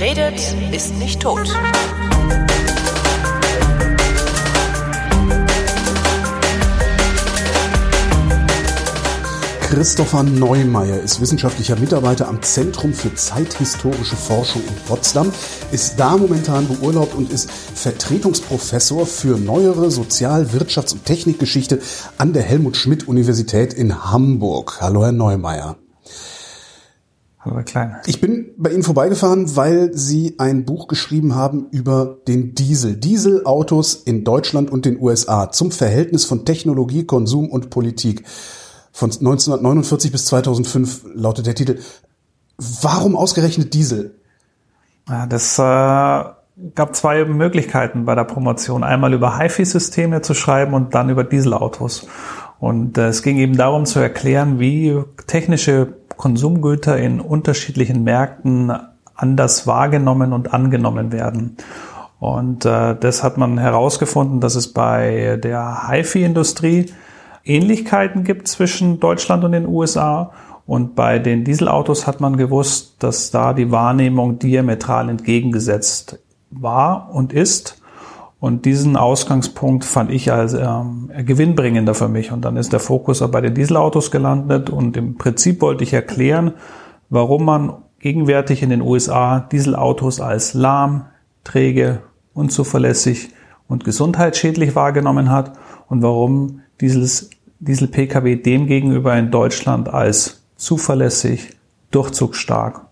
Redet, ist nicht tot. Christopher Neumeier ist wissenschaftlicher Mitarbeiter am Zentrum für zeithistorische Forschung in Potsdam, ist da momentan beurlaubt und ist Vertretungsprofessor für neuere Sozial-, Wirtschafts- und Technikgeschichte an der Helmut Schmidt Universität in Hamburg. Hallo, Herr Neumeier. Hallo, Herr Klein. Ich bin bei Ihnen vorbeigefahren, weil Sie ein Buch geschrieben haben über den Diesel. Dieselautos in Deutschland und den USA zum Verhältnis von Technologie, Konsum und Politik von 1949 bis 2005 lautet der Titel. Warum ausgerechnet Diesel? Ja, das äh, gab zwei Möglichkeiten bei der Promotion. Einmal über HiFi-Systeme zu schreiben und dann über Dieselautos. Und äh, es ging eben darum zu erklären, wie technische Konsumgüter in unterschiedlichen Märkten anders wahrgenommen und angenommen werden. Und äh, das hat man herausgefunden, dass es bei der HiFi-Industrie Ähnlichkeiten gibt zwischen Deutschland und den USA. Und bei den Dieselautos hat man gewusst, dass da die Wahrnehmung diametral entgegengesetzt war und ist. Und diesen Ausgangspunkt fand ich als ähm, gewinnbringender für mich. Und dann ist der Fokus bei den Dieselautos gelandet. Und im Prinzip wollte ich erklären, warum man gegenwärtig in den USA Dieselautos als lahm, träge, unzuverlässig und gesundheitsschädlich wahrgenommen hat und warum dieses Diesel-Pkw demgegenüber in Deutschland als zuverlässig, durchzugsstark,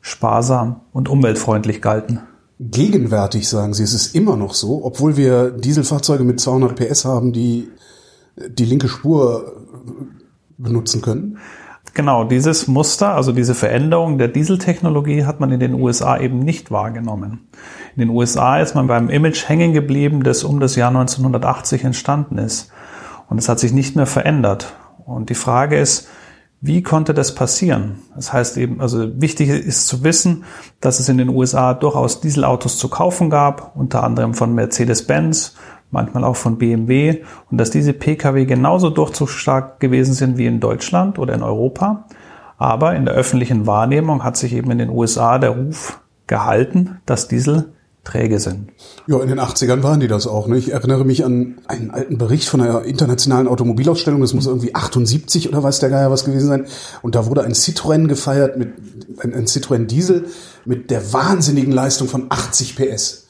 sparsam und umweltbeutlich galten. Gegenwärtig sagen Sie, es ist immer noch so, obwohl wir Dieselfahrzeuge mit 200 PS haben, die die linke Spur benutzen können? Genau, dieses Muster, also diese Veränderung der Dieseltechnologie hat man in den USA eben nicht wahrgenommen. In den USA ist man beim Image hängen geblieben, das um das Jahr 1980 entstanden ist. Und es hat sich nicht mehr verändert. Und die Frage ist, wie konnte das passieren? Das heißt eben, also wichtig ist zu wissen, dass es in den USA durchaus Dieselautos zu kaufen gab, unter anderem von Mercedes-Benz, manchmal auch von BMW, und dass diese Pkw genauso durchzugsstark gewesen sind wie in Deutschland oder in Europa. Aber in der öffentlichen Wahrnehmung hat sich eben in den USA der Ruf gehalten, dass Diesel träge sind. Ja, in den 80ern waren die das auch. Ne? Ich erinnere mich an einen alten Bericht von einer internationalen Automobilausstellung, das muss irgendwie 78 oder weiß der Geier was gewesen sein. Und da wurde ein Citroën gefeiert mit ein, ein Citroën Diesel mit der wahnsinnigen Leistung von 80 PS.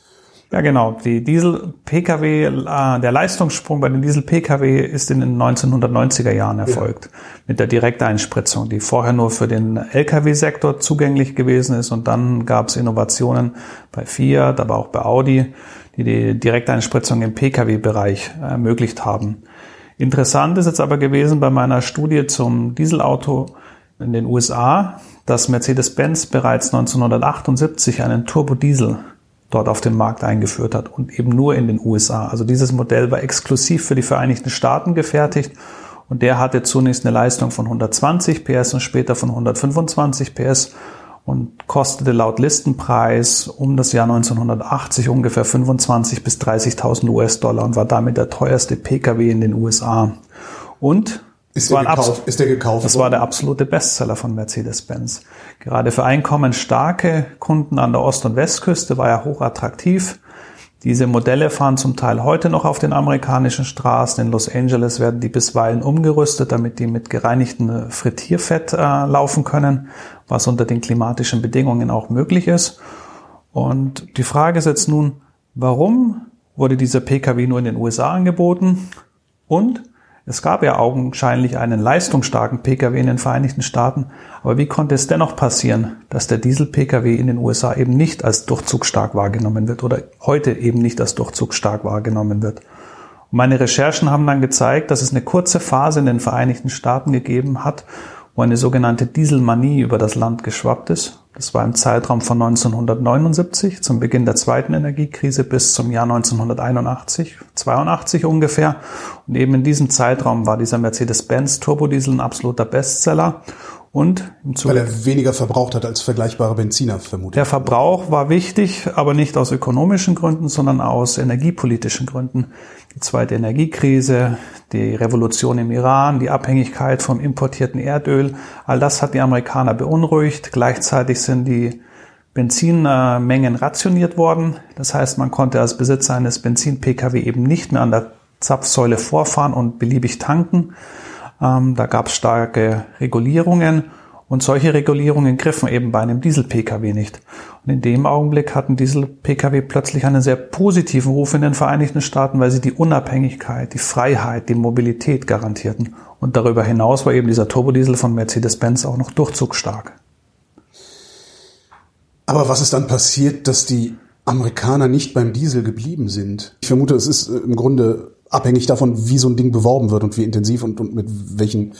Ja, genau. Die Diesel-Pkw, äh, der Leistungssprung bei den Diesel-Pkw ist in den 1990er Jahren erfolgt. Ja. Mit der Direkteinspritzung, die vorher nur für den Lkw-Sektor zugänglich gewesen ist. Und dann gab es Innovationen bei Fiat, aber auch bei Audi, die die Direkteinspritzung im Pkw-Bereich ermöglicht haben. Interessant ist jetzt aber gewesen bei meiner Studie zum Dieselauto in den USA, dass Mercedes-Benz bereits 1978 einen Turbodiesel dort auf den Markt eingeführt hat und eben nur in den USA. Also dieses Modell war exklusiv für die Vereinigten Staaten gefertigt und der hatte zunächst eine Leistung von 120 PS und später von 125 PS und kostete laut Listenpreis um das Jahr 1980 ungefähr 25 bis 30.000 US-Dollar und war damit der teuerste Pkw in den USA. Und ist der, gekauft, ist der gekauft? Das war der absolute Bestseller von Mercedes-Benz. Gerade für einkommensstarke Kunden an der Ost- und Westküste war er hochattraktiv. Diese Modelle fahren zum Teil heute noch auf den amerikanischen Straßen. In Los Angeles werden die bisweilen umgerüstet, damit die mit gereinigtem Frittierfett äh, laufen können, was unter den klimatischen Bedingungen auch möglich ist. Und die Frage ist jetzt nun, warum wurde dieser Pkw nur in den USA angeboten? Und es gab ja augenscheinlich einen leistungsstarken Pkw in den Vereinigten Staaten, aber wie konnte es dennoch passieren, dass der Diesel-Pkw in den USA eben nicht als durchzugsstark wahrgenommen wird oder heute eben nicht als durchzugsstark wahrgenommen wird? Und meine Recherchen haben dann gezeigt, dass es eine kurze Phase in den Vereinigten Staaten gegeben hat, wo eine sogenannte Dieselmanie über das Land geschwappt ist. Das war im Zeitraum von 1979 zum Beginn der zweiten Energiekrise bis zum Jahr 1981, 82 ungefähr. Und eben in diesem Zeitraum war dieser Mercedes-Benz Turbodiesel ein absoluter Bestseller. Und im Zuge Weil er weniger verbraucht hat als vergleichbare Benziner, vermutlich. Der Verbrauch war wichtig, aber nicht aus ökonomischen Gründen, sondern aus energiepolitischen Gründen. Die zweite Energiekrise, die Revolution im Iran, die Abhängigkeit vom importierten Erdöl, all das hat die Amerikaner beunruhigt. Gleichzeitig sind die Benzinmengen rationiert worden. Das heißt, man konnte als Besitzer eines Benzin-Pkw eben nicht mehr an der Zapfsäule vorfahren und beliebig tanken. Ähm, da gab es starke Regulierungen und solche Regulierungen griffen eben bei einem Diesel-Pkw nicht. Und in dem Augenblick hatten Diesel-Pkw plötzlich einen sehr positiven Ruf in den Vereinigten Staaten, weil sie die Unabhängigkeit, die Freiheit, die Mobilität garantierten. Und darüber hinaus war eben dieser Turbodiesel von Mercedes-Benz auch noch durchzugsstark. Aber was ist dann passiert, dass die Amerikaner nicht beim Diesel geblieben sind? Ich vermute, es ist äh, im Grunde abhängig davon, wie so ein Ding beworben wird und wie intensiv und, und mit welchen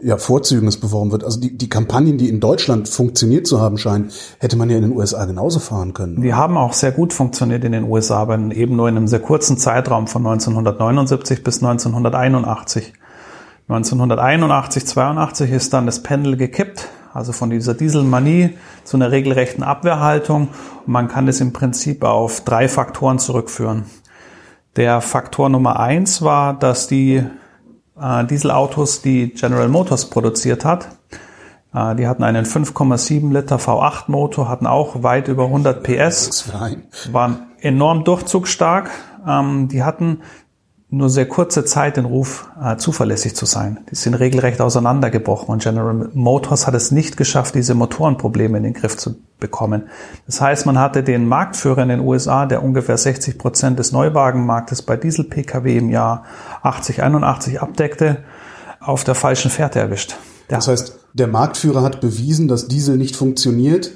ja, Vorzügen es beworben wird. Also die, die Kampagnen, die in Deutschland funktioniert zu haben scheinen, hätte man ja in den USA genauso fahren können. Die haben auch sehr gut funktioniert in den USA, aber eben nur in einem sehr kurzen Zeitraum von 1979 bis 1981. 1981, 82 ist dann das Pendel gekippt, also von dieser Dieselmanie zu einer regelrechten Abwehrhaltung. Und man kann das im Prinzip auf drei Faktoren zurückführen. Der Faktor Nummer eins war, dass die äh, Dieselautos, die General Motors produziert hat. Äh, die hatten einen 5,7 Liter V8 Motor, hatten auch weit über 100 PS, waren enorm durchzugsstark. Ähm, die hatten nur sehr kurze Zeit den Ruf, äh, zuverlässig zu sein. Die sind regelrecht auseinandergebrochen und General Motors hat es nicht geschafft, diese Motorenprobleme in den Griff zu bekommen. Das heißt, man hatte den Marktführer in den USA, der ungefähr 60 Prozent des Neuwagenmarktes bei Diesel-Pkw im Jahr 80, 81 abdeckte, auf der falschen Fährte erwischt. Der das heißt, der Marktführer hat bewiesen, dass Diesel nicht funktioniert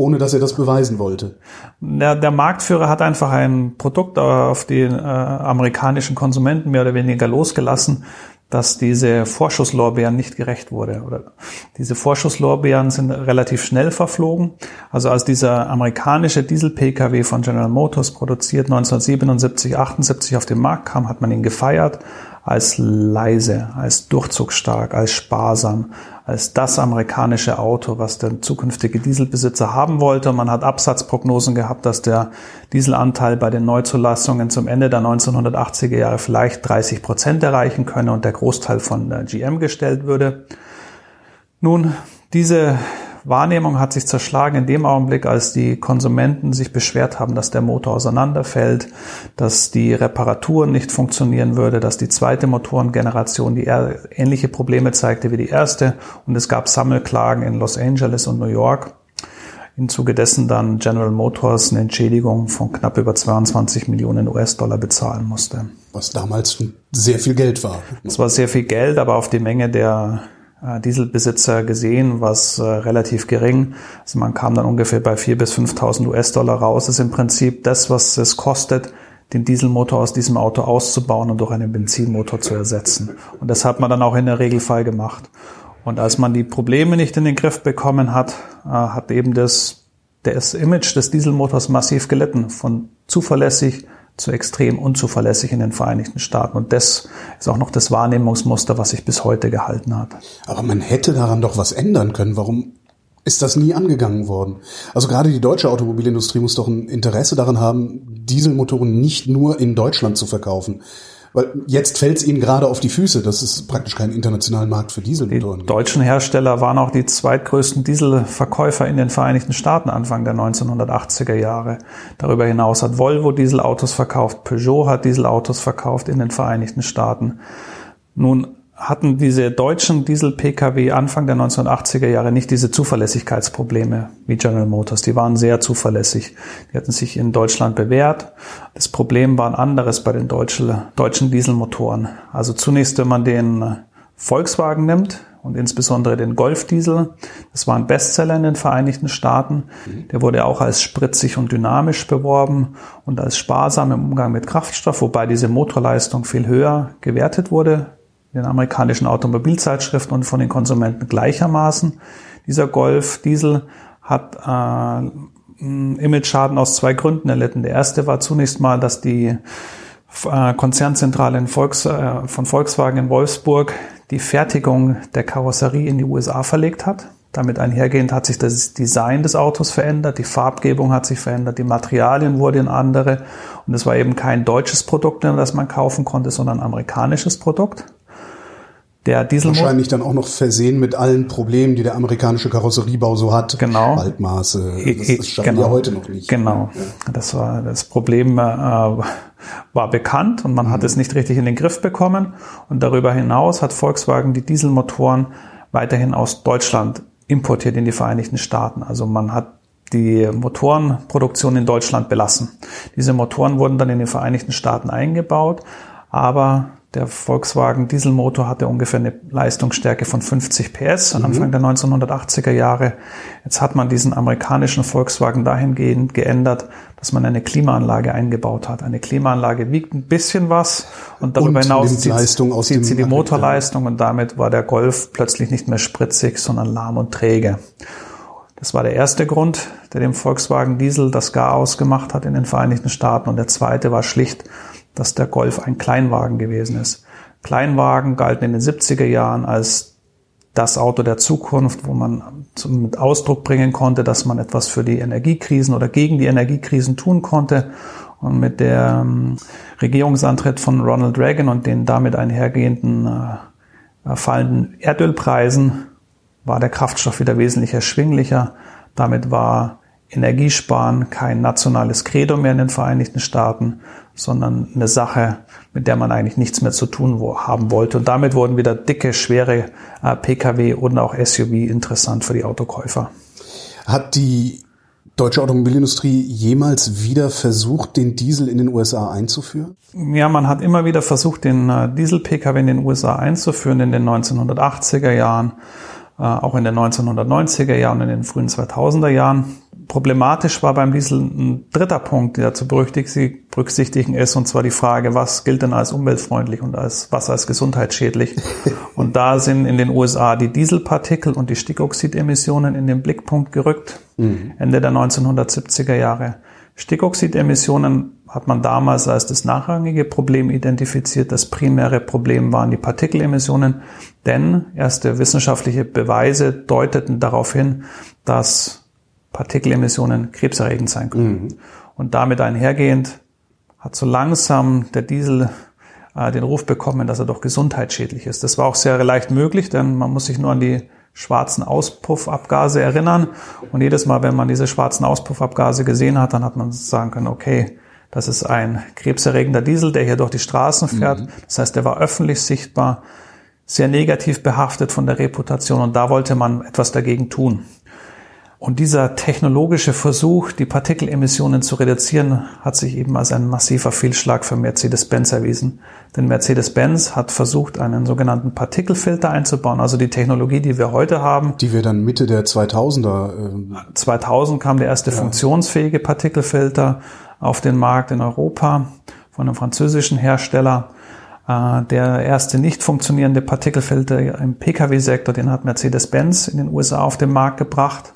ohne dass er das beweisen wollte. Der, der Marktführer hat einfach ein Produkt auf die äh, amerikanischen Konsumenten mehr oder weniger losgelassen, dass diese Vorschusslorbeeren nicht gerecht wurde. Oder diese Vorschusslorbeeren sind relativ schnell verflogen. Also als dieser amerikanische Diesel-Pkw von General Motors produziert 1977, 78 auf den Markt kam, hat man ihn gefeiert als leise, als durchzugsstark, als sparsam, als das amerikanische Auto, was der zukünftige Dieselbesitzer haben wollte. Man hat Absatzprognosen gehabt, dass der Dieselanteil bei den Neuzulassungen zum Ende der 1980er Jahre vielleicht 30 Prozent erreichen könne und der Großteil von GM gestellt würde. Nun, diese Wahrnehmung hat sich zerschlagen in dem Augenblick, als die Konsumenten sich beschwert haben, dass der Motor auseinanderfällt, dass die Reparaturen nicht funktionieren würde, dass die zweite Motorengeneration die ähnliche Probleme zeigte wie die erste und es gab Sammelklagen in Los Angeles und New York. Im Zuge dessen dann General Motors eine Entschädigung von knapp über 22 Millionen US-Dollar bezahlen musste. Was damals sehr viel Geld war. Es war sehr viel Geld, aber auf die Menge der Dieselbesitzer gesehen, was äh, relativ gering. Also man kam dann ungefähr bei 4.000 bis 5.000 US-Dollar raus. Das ist im Prinzip das, was es kostet, den Dieselmotor aus diesem Auto auszubauen und durch einen Benzinmotor zu ersetzen. Und das hat man dann auch in der Regelfall gemacht. Und als man die Probleme nicht in den Griff bekommen hat, äh, hat eben das, das Image des Dieselmotors massiv gelitten. Von zuverlässig zu extrem unzuverlässig in den Vereinigten Staaten. Und das ist auch noch das Wahrnehmungsmuster, was sich bis heute gehalten hat. Aber man hätte daran doch was ändern können. Warum ist das nie angegangen worden? Also gerade die deutsche Automobilindustrie muss doch ein Interesse daran haben, Dieselmotoren nicht nur in Deutschland zu verkaufen. Weil jetzt fällt es ihnen gerade auf die Füße, dass es praktisch keinen internationalen Markt für Dieselmotoren gibt. Die deutschen Hersteller waren auch die zweitgrößten Dieselverkäufer in den Vereinigten Staaten Anfang der 1980er Jahre. Darüber hinaus hat Volvo Dieselautos verkauft, Peugeot hat Dieselautos verkauft in den Vereinigten Staaten. Nun hatten diese deutschen Diesel-Pkw Anfang der 1980er Jahre nicht diese Zuverlässigkeitsprobleme wie General Motors. Die waren sehr zuverlässig. Die hatten sich in Deutschland bewährt. Das Problem war ein anderes bei den deutschen, deutschen Dieselmotoren. Also zunächst, wenn man den Volkswagen nimmt und insbesondere den Golf Diesel, das war ein Bestseller in den Vereinigten Staaten. Der wurde auch als spritzig und dynamisch beworben und als sparsam im Umgang mit Kraftstoff, wobei diese Motorleistung viel höher gewertet wurde den amerikanischen Automobilzeitschriften und von den Konsumenten gleichermaßen. Dieser Golf Diesel hat äh, Image-Schaden aus zwei Gründen erlitten. Der erste war zunächst mal, dass die äh, Konzernzentrale in Volks, äh, von Volkswagen in Wolfsburg die Fertigung der Karosserie in die USA verlegt hat. Damit einhergehend hat sich das Design des Autos verändert, die Farbgebung hat sich verändert, die Materialien wurden andere und es war eben kein deutsches Produkt, das man kaufen konnte, sondern ein amerikanisches Produkt. Der Dieselmotor. Wahrscheinlich dann auch noch versehen mit allen Problemen, die der amerikanische Karosseriebau so hat. Genau. Waldmaße. Das, das schaffen genau. wir heute noch nicht. Genau. Das war das Problem äh, war bekannt und man hat es nicht richtig in den Griff bekommen. Und darüber hinaus hat Volkswagen die Dieselmotoren weiterhin aus Deutschland importiert in die Vereinigten Staaten. Also man hat die Motorenproduktion in Deutschland belassen. Diese Motoren wurden dann in den Vereinigten Staaten eingebaut, aber der Volkswagen Dieselmotor hatte ungefähr eine Leistungsstärke von 50 PS Anfang der 1980er Jahre. Jetzt hat man diesen amerikanischen Volkswagen dahingehend geändert, dass man eine Klimaanlage eingebaut hat. Eine Klimaanlage wiegt ein bisschen was und darüber Und hinaus zieht, zieht sie die Motorleistung und damit war der Golf plötzlich nicht mehr spritzig, sondern lahm und träge. Das war der erste Grund, der dem Volkswagen Diesel das Gar ausgemacht hat in den Vereinigten Staaten. Und der zweite war schlicht, dass der Golf ein Kleinwagen gewesen ist. Kleinwagen galten in den 70er Jahren als das Auto der Zukunft, wo man zum mit Ausdruck bringen konnte, dass man etwas für die Energiekrisen oder gegen die Energiekrisen tun konnte. Und mit der Regierungsantritt von Ronald Reagan und den damit einhergehenden äh, fallenden Erdölpreisen war der Kraftstoff wieder wesentlich erschwinglicher. Damit war Energiesparen kein nationales Credo mehr in den Vereinigten Staaten, sondern eine Sache, mit der man eigentlich nichts mehr zu tun haben wollte. Und damit wurden wieder dicke, schwere äh, Pkw und auch SUV interessant für die Autokäufer. Hat die deutsche Automobilindustrie jemals wieder versucht, den Diesel in den USA einzuführen? Ja, man hat immer wieder versucht, den äh, Diesel-Pkw in den USA einzuführen in den 1980er Jahren, äh, auch in den 1990er Jahren und in den frühen 2000er Jahren. Problematisch war beim Diesel ein dritter Punkt, der zu berücksichtigen ist, und zwar die Frage, was gilt denn als umweltfreundlich und als, was als gesundheitsschädlich. und da sind in den USA die Dieselpartikel und die Stickoxidemissionen in den Blickpunkt gerückt, Ende der 1970er Jahre. Stickoxidemissionen hat man damals als das nachrangige Problem identifiziert. Das primäre Problem waren die Partikelemissionen, denn erste wissenschaftliche Beweise deuteten darauf hin, dass Partikelemissionen krebserregend sein können. Und damit einhergehend hat so langsam der Diesel äh, den Ruf bekommen, dass er doch gesundheitsschädlich ist. Das war auch sehr leicht möglich, denn man muss sich nur an die schwarzen Auspuffabgase erinnern. Und jedes Mal, wenn man diese schwarzen Auspuffabgase gesehen hat, dann hat man sagen können, okay, das ist ein krebserregender Diesel, der hier durch die Straßen fährt. Das heißt, der war öffentlich sichtbar, sehr negativ behaftet von der Reputation und da wollte man etwas dagegen tun. Und dieser technologische Versuch, die Partikelemissionen zu reduzieren, hat sich eben als ein massiver Fehlschlag für Mercedes-Benz erwiesen. Denn Mercedes-Benz hat versucht, einen sogenannten Partikelfilter einzubauen, also die Technologie, die wir heute haben. Die wir dann Mitte der 2000er, ähm, 2000 kam der erste funktionsfähige Partikelfilter auf den Markt in Europa von einem französischen Hersteller. Äh, Der erste nicht funktionierende Partikelfilter im Pkw-Sektor, den hat Mercedes-Benz in den USA auf den Markt gebracht.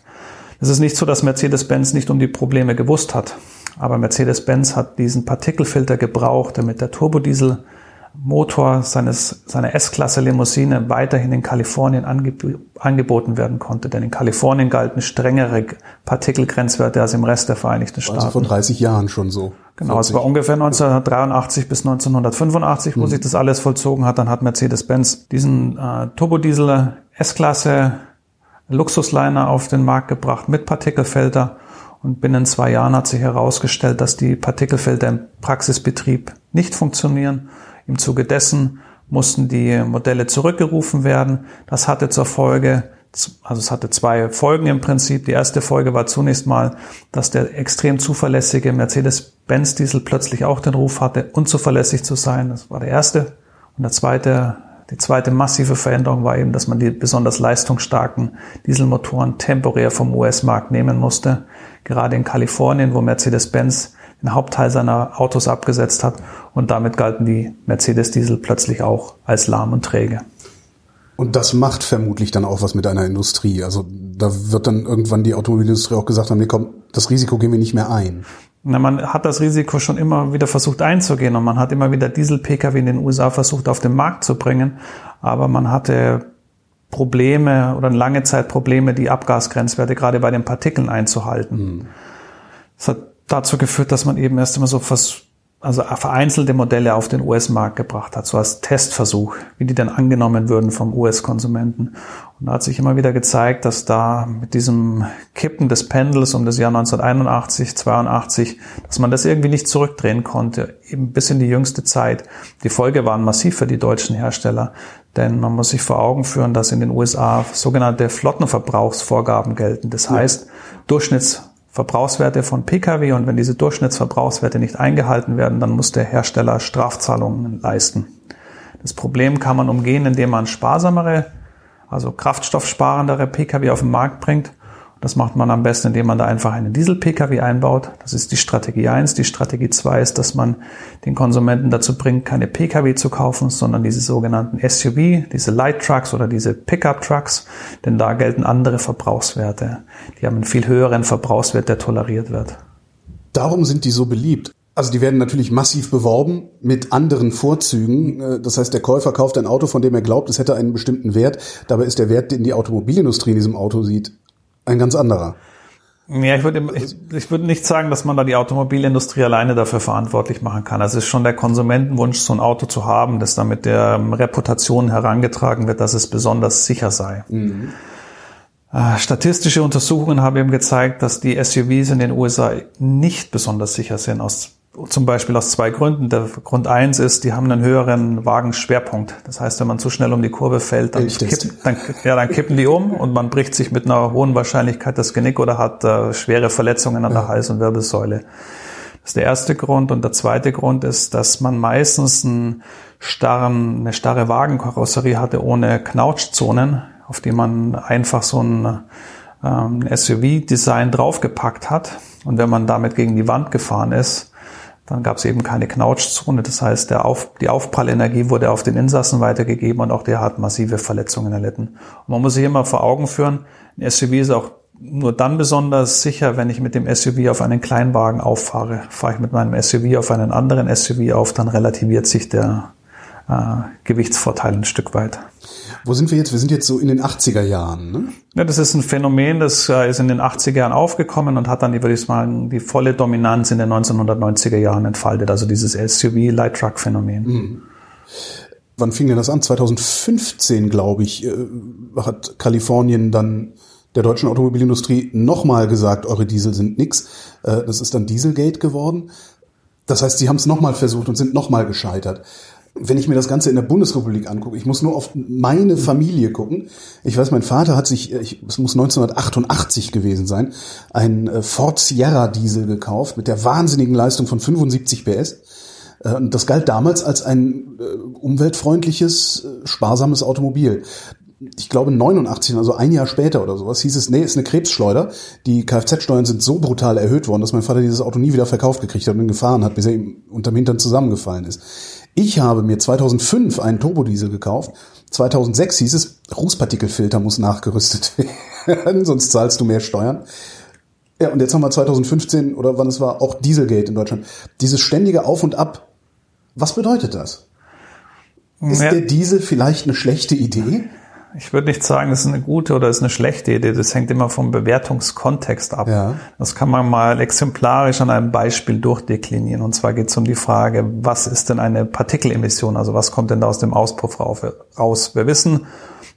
Es ist nicht so, dass Mercedes-Benz nicht um die Probleme gewusst hat. Aber Mercedes-Benz hat diesen Partikelfilter gebraucht, damit der Turbodieselmotor seines, seiner S-Klasse Limousine weiterhin in Kalifornien angeb angeboten werden konnte. Denn in Kalifornien galten strengere Partikelgrenzwerte als im Rest der Vereinigten Staaten. also vor 30 Jahren schon so. Genau, es war ungefähr 1983 bis 1985, wo sich das alles vollzogen hat. Dann hat Mercedes-Benz diesen äh, Turbodiesel S-Klasse Luxusliner auf den Markt gebracht mit Partikelfilter. Und binnen zwei Jahren hat sich herausgestellt, dass die Partikelfilter im Praxisbetrieb nicht funktionieren. Im Zuge dessen mussten die Modelle zurückgerufen werden. Das hatte zur Folge, also es hatte zwei Folgen im Prinzip. Die erste Folge war zunächst mal, dass der extrem zuverlässige Mercedes-Benz-Diesel plötzlich auch den Ruf hatte, unzuverlässig zu sein. Das war der erste. Und der zweite, die zweite massive Veränderung war eben, dass man die besonders leistungsstarken Dieselmotoren temporär vom US-Markt nehmen musste. Gerade in Kalifornien, wo Mercedes-Benz den Hauptteil seiner Autos abgesetzt hat. Und damit galten die Mercedes-Diesel plötzlich auch als lahm und träge. Und das macht vermutlich dann auch was mit einer Industrie. Also da wird dann irgendwann die Automobilindustrie auch gesagt haben, nee, komm, das Risiko gehen wir nicht mehr ein. Na, man hat das Risiko schon immer wieder versucht einzugehen und man hat immer wieder Diesel-Pkw in den USA versucht auf den Markt zu bringen, aber man hatte Probleme oder lange Zeit Probleme, die Abgasgrenzwerte gerade bei den Partikeln einzuhalten. Das hat dazu geführt, dass man eben erst immer so also vereinzelte Modelle auf den US-Markt gebracht hat, so als Testversuch, wie die denn angenommen würden vom US-Konsumenten. Und da hat sich immer wieder gezeigt, dass da mit diesem Kippen des Pendels um das Jahr 1981, 82, dass man das irgendwie nicht zurückdrehen konnte, eben bis in die jüngste Zeit. Die Folge waren massiv für die deutschen Hersteller, denn man muss sich vor Augen führen, dass in den USA sogenannte Flottenverbrauchsvorgaben gelten. Das heißt, Durchschnitts Verbrauchswerte von Pkw und wenn diese Durchschnittsverbrauchswerte nicht eingehalten werden, dann muss der Hersteller Strafzahlungen leisten. Das Problem kann man umgehen, indem man sparsamere, also kraftstoffsparendere Pkw auf den Markt bringt das macht man am besten, indem man da einfach einen Diesel-Pkw einbaut. Das ist die Strategie 1. Die Strategie 2 ist, dass man den Konsumenten dazu bringt, keine Pkw zu kaufen, sondern diese sogenannten SUV, diese Light Trucks oder diese Pickup Trucks, denn da gelten andere Verbrauchswerte. Die haben einen viel höheren Verbrauchswert, der toleriert wird. Darum sind die so beliebt. Also die werden natürlich massiv beworben mit anderen Vorzügen. Äh, das heißt, der Käufer kauft ein Auto, von dem er glaubt, es hätte einen bestimmten Wert. Dabei ist der Wert, den die Automobilindustrie in diesem Auto sieht, ein ganz anderer. Ja, ich würde, ich, ich würde nicht sagen, dass man da die Automobilindustrie alleine dafür verantwortlich machen kann. Also es ist schon der Konsumentenwunsch, so ein Auto zu haben, das dann mit der Reputation herangetragen wird, dass es besonders sicher sei. Mhm. Äh, statistische Untersuchungen haben eben gezeigt, dass die SUVs in den USA nicht besonders sicher sind aus zum Beispiel aus zwei Gründen. Der Grund eins ist, die haben einen höheren Wagenschwerpunkt. Das heißt, wenn man zu schnell um die Kurve fällt, dann, kippen, dann, ja, dann kippen die um und man bricht sich mit einer hohen Wahrscheinlichkeit das Genick oder hat äh, schwere Verletzungen an der Hals- und Wirbelsäule. Das ist der erste Grund. Und der zweite Grund ist, dass man meistens einen starren, eine starre Wagenkarosserie hatte ohne Knautschzonen, auf die man einfach so ein ähm, SUV-Design draufgepackt hat. Und wenn man damit gegen die Wand gefahren ist, dann gab es eben keine Knautschzone. Das heißt, auf, die Aufprallenergie wurde auf den Insassen weitergegeben und auch der hat massive Verletzungen erlitten. Und man muss sich immer vor Augen führen, ein SUV ist auch nur dann besonders sicher, wenn ich mit dem SUV auf einen Kleinwagen auffahre. Fahre ich mit meinem SUV auf einen anderen SUV auf, dann relativiert sich der äh, Gewichtsvorteil ein Stück weit. Wo sind wir jetzt? Wir sind jetzt so in den 80er Jahren. Ne? Ja, das ist ein Phänomen, das äh, ist in den 80er Jahren aufgekommen und hat dann, würde ich sagen, die volle Dominanz in den 1990er Jahren entfaltet. Also dieses SUV Light Truck Phänomen. Mhm. Wann fing denn das an? 2015, glaube ich, äh, hat Kalifornien dann der deutschen Automobilindustrie nochmal gesagt, eure Diesel sind nix. Äh, das ist dann Dieselgate geworden. Das heißt, sie haben es nochmal versucht und sind nochmal gescheitert wenn ich mir das Ganze in der Bundesrepublik angucke, ich muss nur auf meine Familie gucken. Ich weiß, mein Vater hat sich, es muss 1988 gewesen sein, einen äh, Ford Sierra Diesel gekauft mit der wahnsinnigen Leistung von 75 PS. Äh, und das galt damals als ein äh, umweltfreundliches, sparsames Automobil. Ich glaube 89, also ein Jahr später oder sowas, hieß es, nee, ist eine Krebsschleuder. Die Kfz-Steuern sind so brutal erhöht worden, dass mein Vater dieses Auto nie wieder verkauft gekriegt hat und gefahren hat, bis er ihm unterm Hintern zusammengefallen ist. Ich habe mir 2005 einen Turbodiesel gekauft. 2006 hieß es, Rußpartikelfilter muss nachgerüstet werden, sonst zahlst du mehr Steuern. Ja, und jetzt haben wir 2015 oder wann es war, auch Dieselgate in Deutschland. Dieses ständige Auf und Ab. Was bedeutet das? Ist ja. der Diesel vielleicht eine schlechte Idee? Ich würde nicht sagen, es ist eine gute oder ist eine schlechte Idee. Das hängt immer vom Bewertungskontext ab. Ja. Das kann man mal exemplarisch an einem Beispiel durchdeklinieren. Und zwar geht es um die Frage, was ist denn eine Partikelemission? Also was kommt denn da aus dem Auspuff raus? Wir wissen,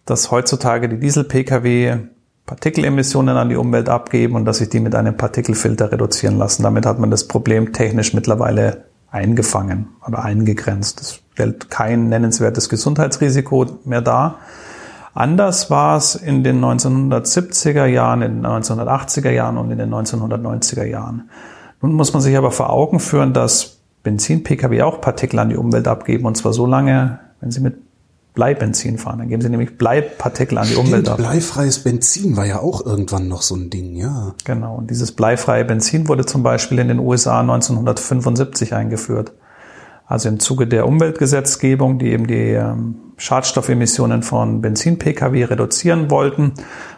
dass heutzutage die Diesel-Pkw Partikelemissionen an die Umwelt abgeben und dass sich die mit einem Partikelfilter reduzieren lassen. Damit hat man das Problem technisch mittlerweile eingefangen oder eingegrenzt. Das stellt kein nennenswertes Gesundheitsrisiko mehr dar. Anders war es in den 1970er Jahren, in den 1980er Jahren und in den 1990er Jahren. Nun muss man sich aber vor Augen führen, dass Benzin-Pkw auch Partikel an die Umwelt abgeben und zwar so lange, wenn sie mit Bleibenzin fahren. Dann geben sie nämlich Bleipartikel an die Stimmt, Umwelt ab. Bleifreies Benzin war ja auch irgendwann noch so ein Ding, ja. Genau. Und dieses bleifreie Benzin wurde zum Beispiel in den USA 1975 eingeführt. Also im Zuge der Umweltgesetzgebung, die eben die ähm, Schadstoffemissionen von Benzin-Pkw reduzieren wollten,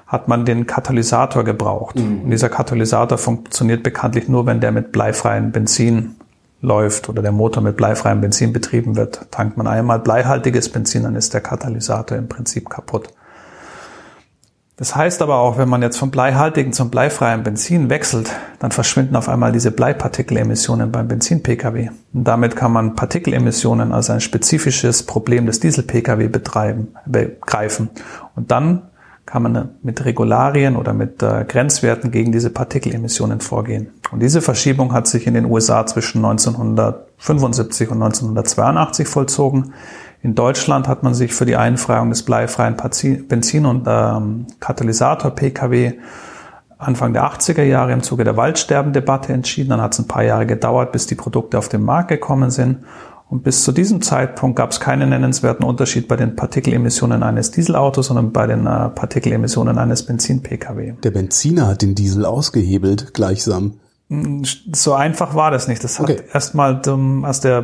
hat man den Katalysator gebraucht. Mhm. Und dieser Katalysator funktioniert bekanntlich nur, wenn der mit bleifreiem Benzin läuft oder der Motor mit bleifreiem Benzin betrieben wird. Tankt man einmal bleihaltiges Benzin, dann ist der Katalysator im Prinzip kaputt. Das heißt aber auch, wenn man jetzt vom bleihaltigen zum bleifreien Benzin wechselt, dann verschwinden auf einmal diese Bleipartikelemissionen beim Benzin-Pkw. Und damit kann man Partikelemissionen als ein spezifisches Problem des Diesel-Pkw betreiben, begreifen. Und dann kann man mit Regularien oder mit äh, Grenzwerten gegen diese Partikelemissionen vorgehen. Und diese Verschiebung hat sich in den USA zwischen 1975 und 1982 vollzogen. In Deutschland hat man sich für die Einfreiung des bleifreien Benzin- und ähm, Katalysator-Pkw Anfang der 80er Jahre im Zuge der Waldsterbendebatte entschieden. Dann hat es ein paar Jahre gedauert, bis die Produkte auf den Markt gekommen sind. Und bis zu diesem Zeitpunkt gab es keinen nennenswerten Unterschied bei den Partikelemissionen eines Dieselautos, sondern bei den äh, Partikelemissionen eines Benzin-Pkw. Der Benziner hat den Diesel ausgehebelt, gleichsam. So einfach war das nicht. Das hat okay. erstmal, als der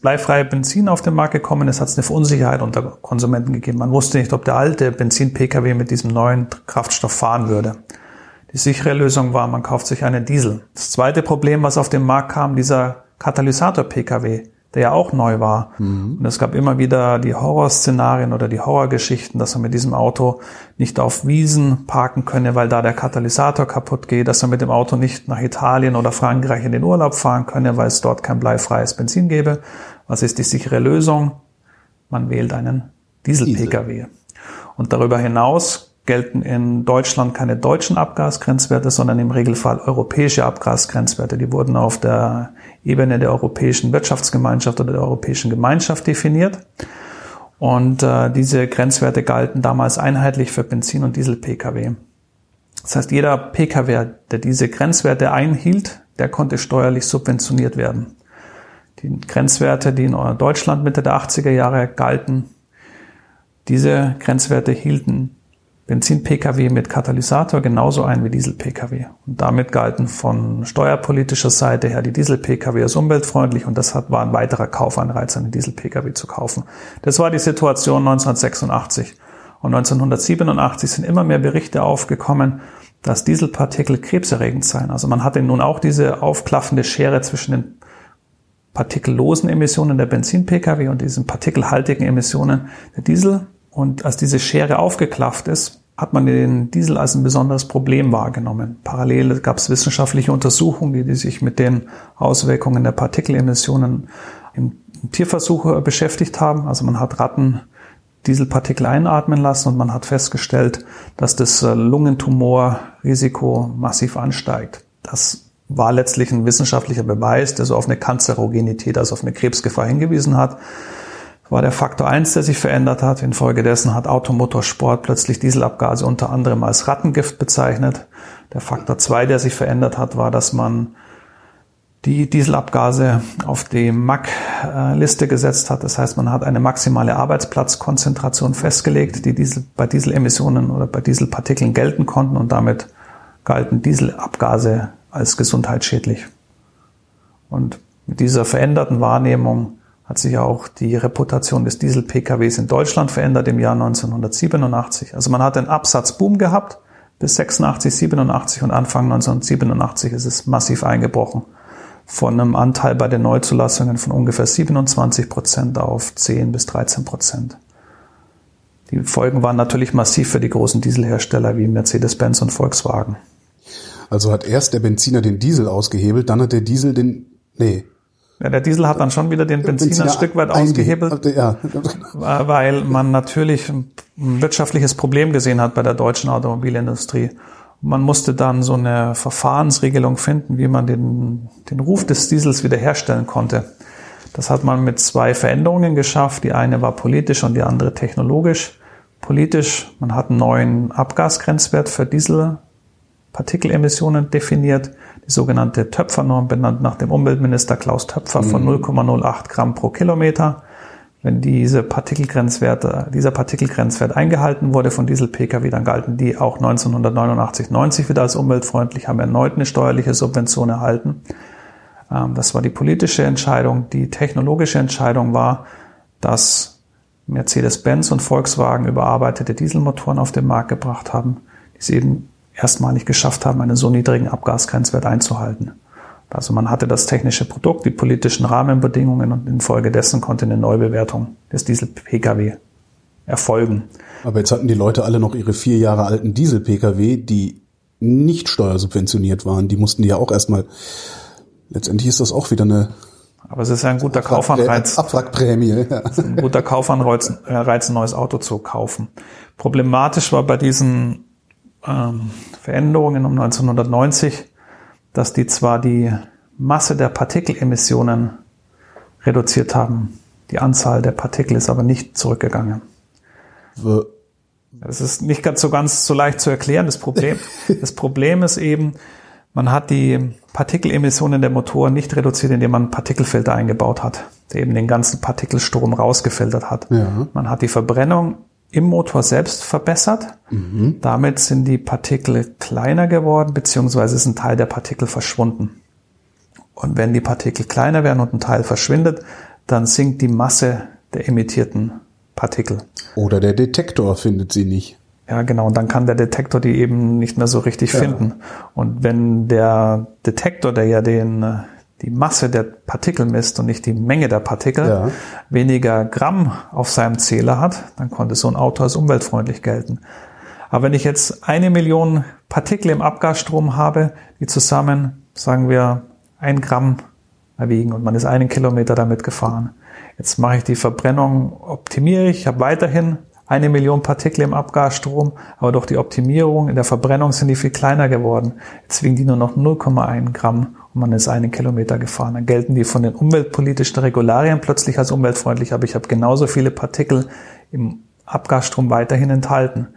bleifreie Benzin auf den Markt gekommen ist, hat es eine Verunsicherheit unter Konsumenten gegeben. Man wusste nicht, ob der alte Benzin-Pkw mit diesem neuen Kraftstoff fahren würde. Die sichere Lösung war, man kauft sich einen Diesel. Das zweite Problem, was auf den Markt kam, dieser Katalysator-Pkw der ja auch neu war. Mhm. Und es gab immer wieder die Horrorszenarien oder die Horrorgeschichten, dass man mit diesem Auto nicht auf Wiesen parken könne, weil da der Katalysator kaputt geht, dass man mit dem Auto nicht nach Italien oder Frankreich in den Urlaub fahren könne, weil es dort kein bleifreies Benzin gäbe. Was ist die sichere Lösung? Man wählt einen Diesel-Pkw. Diesel. Und darüber hinaus gelten in Deutschland keine deutschen Abgasgrenzwerte, sondern im Regelfall europäische Abgasgrenzwerte. Die wurden auf der Ebene der Europäischen Wirtschaftsgemeinschaft oder der Europäischen Gemeinschaft definiert. Und äh, diese Grenzwerte galten damals einheitlich für Benzin- und Diesel-Pkw. Das heißt, jeder Pkw, der diese Grenzwerte einhielt, der konnte steuerlich subventioniert werden. Die Grenzwerte, die in Deutschland Mitte der 80er Jahre galten, diese Grenzwerte hielten Benzin-Pkw mit Katalysator genauso ein wie Diesel-Pkw. Und damit galten von steuerpolitischer Seite her die Diesel-Pkw als umweltfreundlich und das war ein weiterer Kaufanreiz, einen Diesel-Pkw zu kaufen. Das war die Situation 1986. Und 1987 sind immer mehr Berichte aufgekommen, dass Dieselpartikel krebserregend seien. Also man hatte nun auch diese aufklaffende Schere zwischen den partikellosen Emissionen der Benzin-Pkw und diesen partikelhaltigen Emissionen der Diesel. Und als diese Schere aufgeklafft ist, hat man den Diesel als ein besonderes Problem wahrgenommen. Parallel gab es wissenschaftliche Untersuchungen, die, die sich mit den Auswirkungen der Partikelemissionen im Tierversuch beschäftigt haben. Also man hat Ratten Dieselpartikel einatmen lassen und man hat festgestellt, dass das äh, Lungentumorrisiko massiv ansteigt. Das war letztlich ein wissenschaftlicher Beweis, der so auf eine Kanzerogenität, also auf eine Krebsgefahr hingewiesen hat war der Faktor eins, der sich verändert hat. Infolgedessen hat Automotorsport plötzlich Dieselabgase unter anderem als Rattengift bezeichnet. Der Faktor zwei, der sich verändert hat, war, dass man die Dieselabgase auf die MAC-Liste gesetzt hat. Das heißt, man hat eine maximale Arbeitsplatzkonzentration festgelegt, die Diesel, bei Dieselemissionen oder bei Dieselpartikeln gelten konnten und damit galten Dieselabgase als gesundheitsschädlich. Und mit dieser veränderten Wahrnehmung hat sich auch die Reputation des Diesel-PKWs in Deutschland verändert im Jahr 1987. Also man hat einen Absatzboom gehabt bis 86, 87 und Anfang 1987 ist es massiv eingebrochen. Von einem Anteil bei den Neuzulassungen von ungefähr 27 Prozent auf 10 bis 13 Prozent. Die Folgen waren natürlich massiv für die großen Dieselhersteller wie Mercedes-Benz und Volkswagen. Also hat erst der Benziner den Diesel ausgehebelt, dann hat der Diesel den, nee, ja, der Diesel hat dann schon wieder den Benziner ein Stück weit ausgehebelt, ja. weil man natürlich ein wirtschaftliches Problem gesehen hat bei der deutschen Automobilindustrie. Man musste dann so eine Verfahrensregelung finden, wie man den, den Ruf des Diesels wiederherstellen konnte. Das hat man mit zwei Veränderungen geschafft. Die eine war politisch und die andere technologisch. Politisch, man hat einen neuen Abgasgrenzwert für Dieselpartikelemissionen definiert die sogenannte Töpfernorm, benannt nach dem Umweltminister Klaus Töpfer von 0,08 mhm. Gramm pro Kilometer. Wenn diese Partikelgrenzwerte, dieser Partikelgrenzwert eingehalten wurde von Diesel-Pkw, dann galten die auch 1989, 90 wieder als umweltfreundlich, haben erneut eine steuerliche Subvention erhalten. Ähm, das war die politische Entscheidung. Die technologische Entscheidung war, dass Mercedes-Benz und Volkswagen überarbeitete Dieselmotoren auf den Markt gebracht haben, die sie eben erstmalig geschafft haben, einen so niedrigen Abgasgrenzwert einzuhalten. Also man hatte das technische Produkt, die politischen Rahmenbedingungen und infolgedessen konnte eine Neubewertung des Diesel-Pkw erfolgen. Aber jetzt hatten die Leute alle noch ihre vier Jahre alten Diesel-Pkw, die nicht steuersubventioniert waren. Die mussten die ja auch erstmal. Letztendlich ist das auch wieder eine aber es ist ja ein guter Kaufanreiz. Abwrackprämie. Ja. Ein guter Kaufanreiz, ein neues Auto zu kaufen. Problematisch war bei diesen ähm, Veränderungen um 1990, dass die zwar die Masse der Partikelemissionen reduziert haben, die Anzahl der Partikel ist aber nicht zurückgegangen. Das ist nicht ganz so ganz so leicht zu erklären. Das Problem, das Problem ist eben, man hat die Partikelemissionen der Motoren nicht reduziert, indem man Partikelfilter eingebaut hat, der eben den ganzen Partikelstrom rausgefiltert hat. Ja. Man hat die Verbrennung im Motor selbst verbessert. Mhm. Damit sind die Partikel kleiner geworden, beziehungsweise ist ein Teil der Partikel verschwunden. Und wenn die Partikel kleiner werden und ein Teil verschwindet, dann sinkt die Masse der emittierten Partikel. Oder der Detektor findet sie nicht. Ja, genau. Und dann kann der Detektor die eben nicht mehr so richtig ja. finden. Und wenn der Detektor, der ja den, die Masse der Partikel misst und nicht die Menge der Partikel, ja. weniger Gramm auf seinem Zähler hat, dann konnte so ein Auto als umweltfreundlich gelten. Aber wenn ich jetzt eine Million Partikel im Abgasstrom habe, die zusammen, sagen wir, ein Gramm erwiegen und man ist einen Kilometer damit gefahren. Jetzt mache ich die Verbrennung, optimiere ich, ich habe weiterhin eine Million Partikel im Abgasstrom, aber durch die Optimierung in der Verbrennung sind die viel kleiner geworden. Jetzt wiegen die nur noch 0,1 Gramm und man ist einen Kilometer gefahren. Dann gelten die von den umweltpolitischen Regularien plötzlich als umweltfreundlich, aber ich habe genauso viele Partikel im Abgasstrom weiterhin enthalten.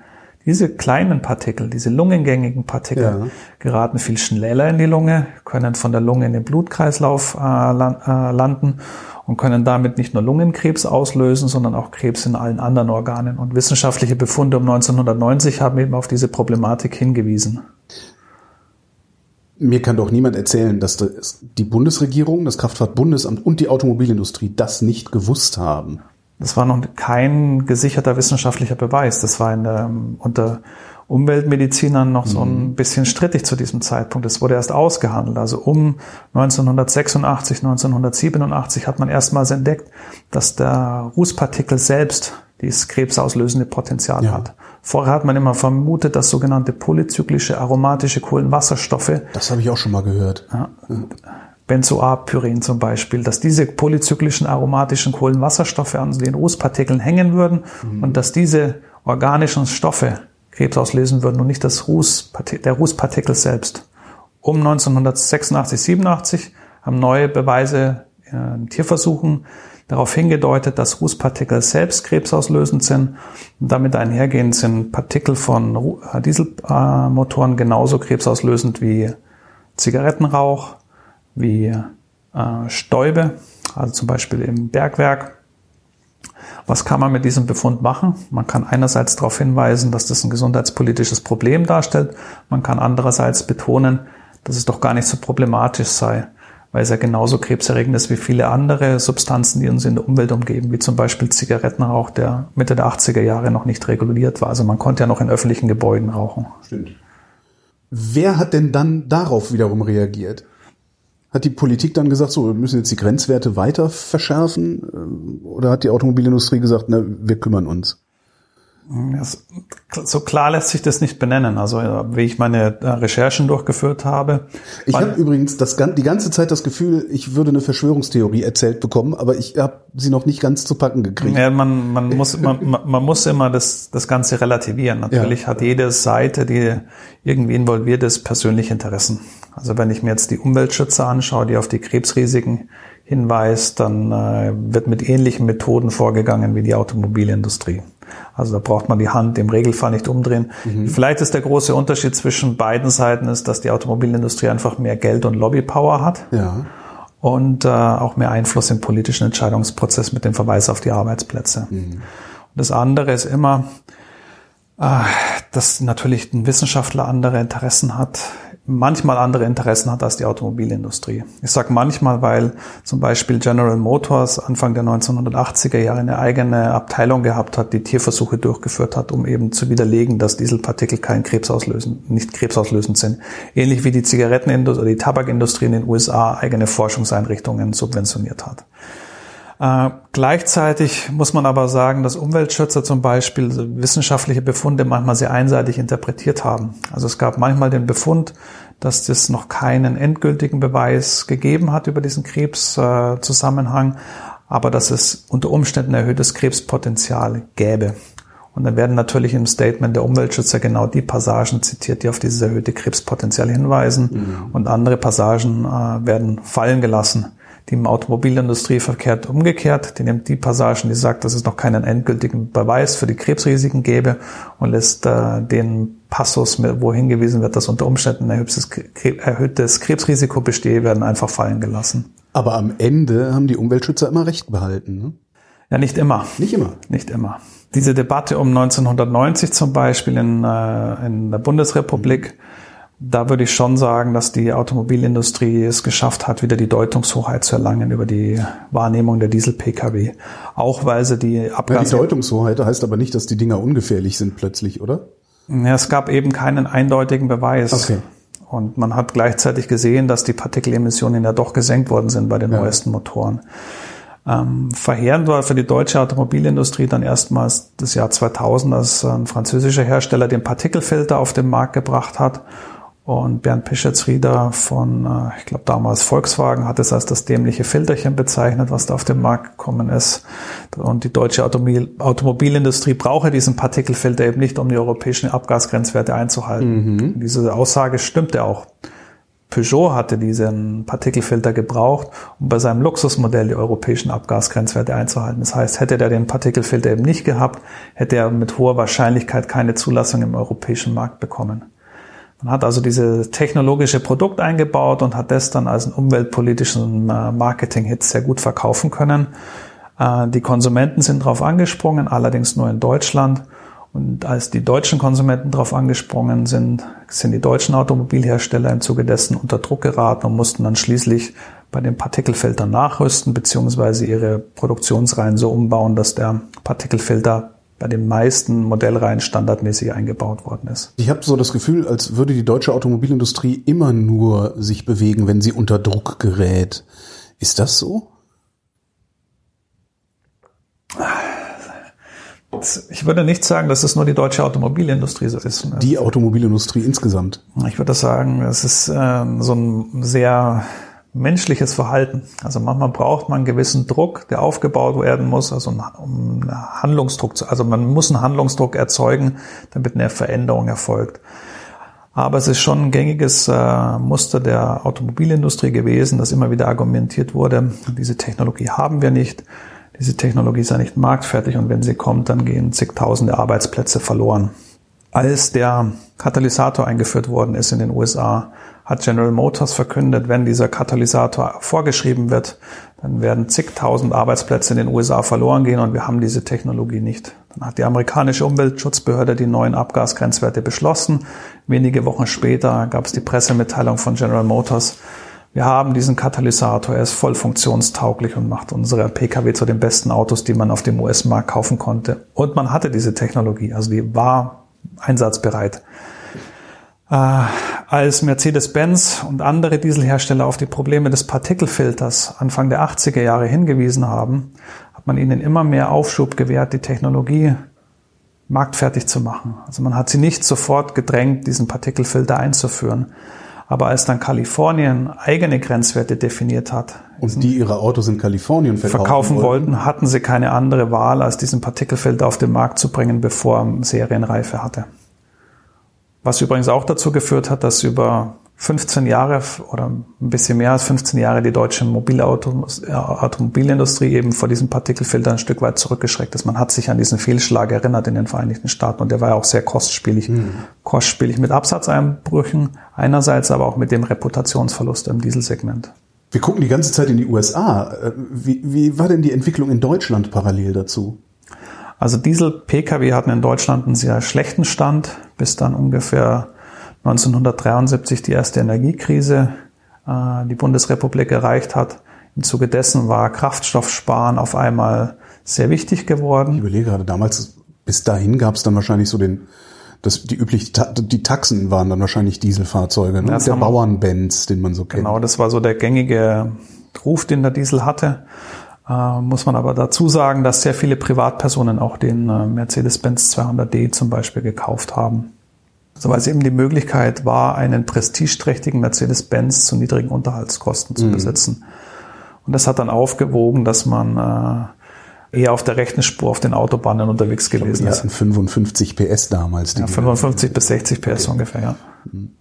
Diese kleinen Partikel, diese lungengängigen Partikel, ja. geraten viel schneller in die Lunge, können von der Lunge in den Blutkreislauf äh, äh landen und können damit nicht nur Lungenkrebs auslösen, sondern auch Krebs in allen anderen Organen. Und wissenschaftliche Befunde um 1990 haben eben auf diese Problematik hingewiesen. Mir kann doch niemand erzählen, dass die Bundesregierung, das Kraftfahrtbundesamt und die Automobilindustrie das nicht gewusst haben. Das war noch kein gesicherter wissenschaftlicher Beweis. Das war der, unter Umweltmedizinern noch so ein mhm. bisschen strittig zu diesem Zeitpunkt. Es wurde erst ausgehandelt. Also um 1986, 1987 hat man erstmals entdeckt, dass der Rußpartikel selbst dieses krebsauslösende Potenzial ja. hat. Vorher hat man immer vermutet, dass sogenannte polyzyklische aromatische Kohlenwasserstoffe. Das habe ich auch schon mal gehört. Ja, Benzoapyren zum Beispiel, dass diese polyzyklischen aromatischen Kohlenwasserstoffe an den Rußpartikeln hängen würden mhm. und dass diese organischen Stoffe Krebs auslösen würden und nicht das Rußpartikel, der Rußpartikel selbst. Um 1986, 87 haben neue Beweise in Tierversuchen darauf hingedeutet, dass Rußpartikel selbst krebsauslösend sind. Und damit einhergehend sind Partikel von äh, Dieselmotoren genauso krebsauslösend wie Zigarettenrauch, wie äh, Stäube, also zum Beispiel im Bergwerk was kann man mit diesem Befund machen? Man kann einerseits darauf hinweisen, dass das ein gesundheitspolitisches Problem darstellt. Man kann andererseits betonen, dass es doch gar nicht so problematisch sei, weil es ja genauso krebserregend ist wie viele andere Substanzen, die uns in der Umwelt umgeben, wie zum Beispiel Zigarettenrauch, der Mitte der 80er Jahre noch nicht reguliert war. Also man konnte ja noch in öffentlichen Gebäuden rauchen. Stimmt. Wer hat denn dann darauf wiederum reagiert? Hat die Politik dann gesagt, so, wir müssen jetzt die Grenzwerte weiter verschärfen? Oder hat die Automobilindustrie gesagt, na, wir kümmern uns? So klar lässt sich das nicht benennen. Also wie ich meine äh, Recherchen durchgeführt habe. Ich habe übrigens das, die ganze Zeit das Gefühl, ich würde eine Verschwörungstheorie erzählt bekommen, aber ich habe sie noch nicht ganz zu packen gekriegt. Ja, man, man, muss, man, man muss immer das, das Ganze relativieren. Natürlich ja. hat jede Seite, die irgendwie involviert ist, persönliche Interessen. Also wenn ich mir jetzt die Umweltschützer anschaue, die auf die Krebsrisiken hinweist, dann äh, wird mit ähnlichen Methoden vorgegangen wie die Automobilindustrie. Also da braucht man die Hand im Regelfall nicht umdrehen. Mhm. Vielleicht ist der große Unterschied zwischen beiden Seiten ist, dass die Automobilindustrie einfach mehr Geld und Lobbypower hat. Ja. Und äh, auch mehr Einfluss im politischen Entscheidungsprozess mit dem Verweis auf die Arbeitsplätze. Mhm. Und das andere ist immer, äh, dass natürlich ein Wissenschaftler andere Interessen hat manchmal andere Interessen hat als die Automobilindustrie. Ich sage manchmal, weil zum Beispiel General Motors Anfang der 1980er Jahre eine eigene Abteilung gehabt hat, die Tierversuche durchgeführt hat, um eben zu widerlegen, dass Dieselpartikel kein Krebsauslösen, nicht krebsauslösend sind. Ähnlich wie die Zigarettenindustrie, die Tabakindustrie in den USA eigene Forschungseinrichtungen subventioniert hat. Äh, gleichzeitig muss man aber sagen, dass Umweltschützer zum Beispiel wissenschaftliche Befunde manchmal sehr einseitig interpretiert haben. Also es gab manchmal den Befund, dass es noch keinen endgültigen Beweis gegeben hat über diesen Krebszusammenhang, aber dass es unter Umständen erhöhtes Krebspotenzial gäbe. Und dann werden natürlich im Statement der Umweltschützer genau die Passagen zitiert, die auf dieses erhöhte Krebspotenzial hinweisen. Mhm. Und andere Passagen äh, werden fallen gelassen. Die im Automobilindustrie verkehrt umgekehrt. Die nimmt die Passagen, die sagt, dass es noch keinen endgültigen Beweis für die Krebsrisiken gäbe und lässt äh, den Passus, wo hingewiesen wird, dass unter Umständen ein erhöhtes, Krebsrisiko bestehe, werden einfach fallen gelassen. Aber am Ende haben die Umweltschützer immer Recht behalten. Ne? Ja, nicht immer. Nicht immer. Nicht immer. Diese Debatte um 1990 zum Beispiel in, äh, in der Bundesrepublik, da würde ich schon sagen, dass die Automobilindustrie es geschafft hat, wieder die Deutungshoheit zu erlangen über die Wahrnehmung der Diesel-Pkw. Auch weil sie die Abgase... Ja, die Deutungshoheit heißt aber nicht, dass die Dinger ungefährlich sind plötzlich, oder? Ja, es gab eben keinen eindeutigen Beweis. Okay. Und man hat gleichzeitig gesehen, dass die Partikelemissionen ja doch gesenkt worden sind bei den ja. neuesten Motoren. Ähm, verheerend war für die deutsche Automobilindustrie dann erstmals das Jahr 2000, als ein französischer Hersteller den Partikelfilter auf den Markt gebracht hat. Und Bernd Pischetz-Rieder von, äh, ich glaube damals Volkswagen, hat es als das dämliche Filterchen bezeichnet, was da auf den Markt gekommen ist. Und die deutsche Automobil Automobilindustrie brauche diesen Partikelfilter eben nicht, um die europäischen Abgasgrenzwerte einzuhalten. Mhm. Diese Aussage stimmte auch. Peugeot hatte diesen Partikelfilter gebraucht, um bei seinem Luxusmodell die europäischen Abgasgrenzwerte einzuhalten. Das heißt, hätte der den Partikelfilter eben nicht gehabt, hätte er mit hoher Wahrscheinlichkeit keine Zulassung im europäischen Markt bekommen. Man hat also dieses technologische Produkt eingebaut und hat das dann als einen umweltpolitischen äh, Marketing-Hit sehr gut verkaufen können. Äh, die Konsumenten sind darauf angesprungen, allerdings nur in Deutschland. Und als die deutschen Konsumenten darauf angesprungen sind, sind die deutschen Automobilhersteller im Zuge dessen unter Druck geraten und mussten dann schließlich bei den Partikelfiltern nachrüsten beziehungsweise ihre Produktionsreihen so umbauen, dass der Partikelfilter bei den meisten Modellreihen standardmäßig eingebaut worden ist. Ich habe so das Gefühl, als würde die deutsche Automobilindustrie immer nur sich bewegen, wenn sie unter Druck gerät. Ist das so? Ich würde nicht sagen, dass es nur die deutsche Automobilindustrie so ist. Die Automobilindustrie insgesamt. Ich würde sagen, es ist äh, so ein sehr menschliches Verhalten. Also manchmal braucht man einen gewissen Druck, der aufgebaut werden muss, also um Handlungsdruck zu, also man muss einen Handlungsdruck erzeugen, damit eine Veränderung erfolgt. Aber es ist schon ein gängiges äh, Muster der Automobilindustrie gewesen, dass immer wieder argumentiert wurde, diese Technologie haben wir nicht diese Technologie ja nicht marktfertig und wenn sie kommt, dann gehen zigtausende Arbeitsplätze verloren. Als der Katalysator eingeführt worden ist in den USA, hat General Motors verkündet, wenn dieser Katalysator vorgeschrieben wird, dann werden zigtausend Arbeitsplätze in den USA verloren gehen und wir haben diese Technologie nicht. Dann hat die amerikanische Umweltschutzbehörde die neuen Abgasgrenzwerte beschlossen. Wenige Wochen später gab es die Pressemitteilung von General Motors, wir haben diesen Katalysator, er ist voll funktionstauglich und macht unsere Pkw zu den besten Autos, die man auf dem US-Markt kaufen konnte. Und man hatte diese Technologie, also die war einsatzbereit. Äh, als Mercedes-Benz und andere Dieselhersteller auf die Probleme des Partikelfilters Anfang der 80er Jahre hingewiesen haben, hat man ihnen immer mehr Aufschub gewährt, die Technologie marktfertig zu machen. Also man hat sie nicht sofort gedrängt, diesen Partikelfilter einzuführen. Aber als dann Kalifornien eigene Grenzwerte definiert hat und die ihre Autos in Kalifornien verkaufen, verkaufen wollten, wollten, hatten sie keine andere Wahl, als diesen Partikelfilter auf den Markt zu bringen, bevor er Serienreife hatte. Was übrigens auch dazu geführt hat, dass über 15 Jahre oder ein bisschen mehr als 15 Jahre die deutsche Automobilindustrie eben vor diesem Partikelfilter ein Stück weit zurückgeschreckt ist. Man hat sich an diesen Fehlschlag erinnert in den Vereinigten Staaten und der war ja auch sehr kostspielig. Mhm. Kostspielig mit Absatzeinbrüchen einerseits, aber auch mit dem Reputationsverlust im Dieselsegment. Wir gucken die ganze Zeit in die USA. Wie, wie war denn die Entwicklung in Deutschland parallel dazu? Also Diesel-Pkw hatten in Deutschland einen sehr schlechten Stand, bis dann ungefähr 1973 die erste Energiekrise äh, die Bundesrepublik erreicht hat. Im Zuge dessen war Kraftstoffsparen auf einmal sehr wichtig geworden. Ich überlege gerade, damals, bis dahin gab es dann wahrscheinlich so den, das, die üblich, die Taxen waren dann wahrscheinlich Dieselfahrzeuge, ne? Der Bauernbenz, den man so kennt. Genau, das war so der gängige Ruf, den der Diesel hatte. Äh, muss man aber dazu sagen, dass sehr viele Privatpersonen auch den äh, Mercedes-Benz 200D zum Beispiel gekauft haben. Also weil es eben die Möglichkeit war, einen prestigeträchtigen Mercedes-Benz zu niedrigen Unterhaltskosten zu mhm. besitzen. Und das hat dann aufgewogen, dass man äh, eher auf der rechten Spur auf den Autobahnen unterwegs gewesen ist. Ja, 55 PS damals. Ja, 55 bis 60 PS okay. ungefähr, ja. Mhm.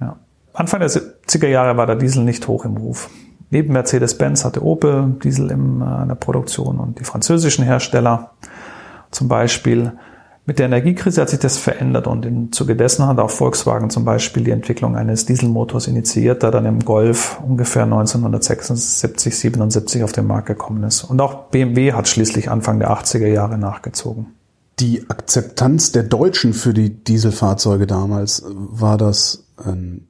ja. Anfang der 70er Jahre war der Diesel nicht hoch im Ruf. Neben Mercedes-Benz hatte Opel Diesel in der Produktion und die französischen Hersteller zum Beispiel. Mit der Energiekrise hat sich das verändert und im Zuge dessen hat auch Volkswagen zum Beispiel die Entwicklung eines Dieselmotors initiiert, der dann im Golf ungefähr 1976, 77 auf den Markt gekommen ist. Und auch BMW hat schließlich Anfang der 80er Jahre nachgezogen. Die Akzeptanz der Deutschen für die Dieselfahrzeuge damals, war das ähm,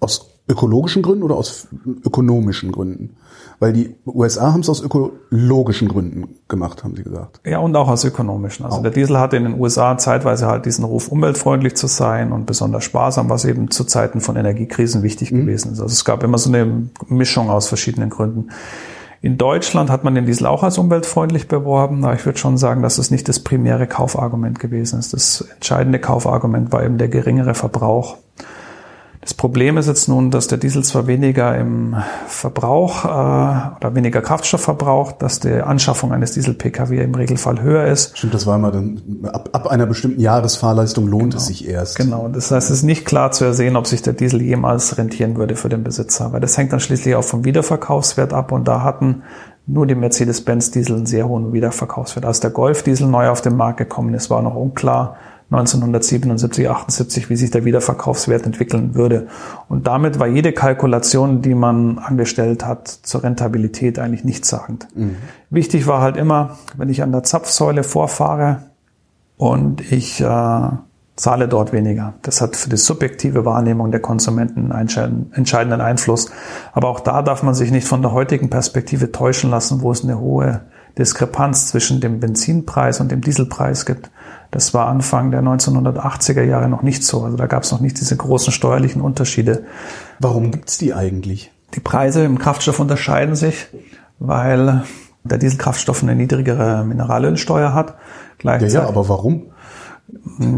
aus ökologischen Gründen oder aus ökonomischen Gründen? Weil die USA haben es aus ökologischen Gründen gemacht, haben sie gesagt. Ja, und auch aus ökonomischen. Also auch. der Diesel hatte in den USA zeitweise halt diesen Ruf, umweltfreundlich zu sein und besonders sparsam, was eben zu Zeiten von Energiekrisen wichtig mhm. gewesen ist. Also es gab immer so eine Mischung aus verschiedenen Gründen. In Deutschland hat man den Diesel auch als umweltfreundlich beworben, aber ich würde schon sagen, dass es nicht das primäre Kaufargument gewesen ist. Das entscheidende Kaufargument war eben der geringere Verbrauch. Das Problem ist jetzt nun, dass der Diesel zwar weniger im Verbrauch äh, oder weniger Kraftstoff verbraucht, dass die Anschaffung eines Diesel-Pkw im Regelfall höher ist. Stimmt, das war immer dann, ab, ab einer bestimmten Jahresfahrleistung lohnt genau. es sich erst. Genau, das heißt, es ist nicht klar zu ersehen, ob sich der Diesel jemals rentieren würde für den Besitzer, weil das hängt dann schließlich auch vom Wiederverkaufswert ab und da hatten nur die Mercedes-Benz-Diesel einen sehr hohen Wiederverkaufswert. Als der Golf-Diesel neu auf den Markt gekommen ist, war noch unklar, 1977, 78, wie sich der Wiederverkaufswert entwickeln würde. Und damit war jede Kalkulation, die man angestellt hat, zur Rentabilität eigentlich nichtssagend. Mhm. Wichtig war halt immer, wenn ich an der Zapfsäule vorfahre und ich äh, zahle dort weniger. Das hat für die subjektive Wahrnehmung der Konsumenten einen entscheidenden Einfluss. Aber auch da darf man sich nicht von der heutigen Perspektive täuschen lassen, wo es eine hohe Diskrepanz zwischen dem Benzinpreis und dem Dieselpreis gibt. Das war Anfang der 1980er Jahre noch nicht so. Also da gab es noch nicht diese großen steuerlichen Unterschiede. Warum gibt's die eigentlich? Die Preise im Kraftstoff unterscheiden sich, weil der Dieselkraftstoff eine niedrigere Mineralölsteuer hat. Ja, ja, aber warum?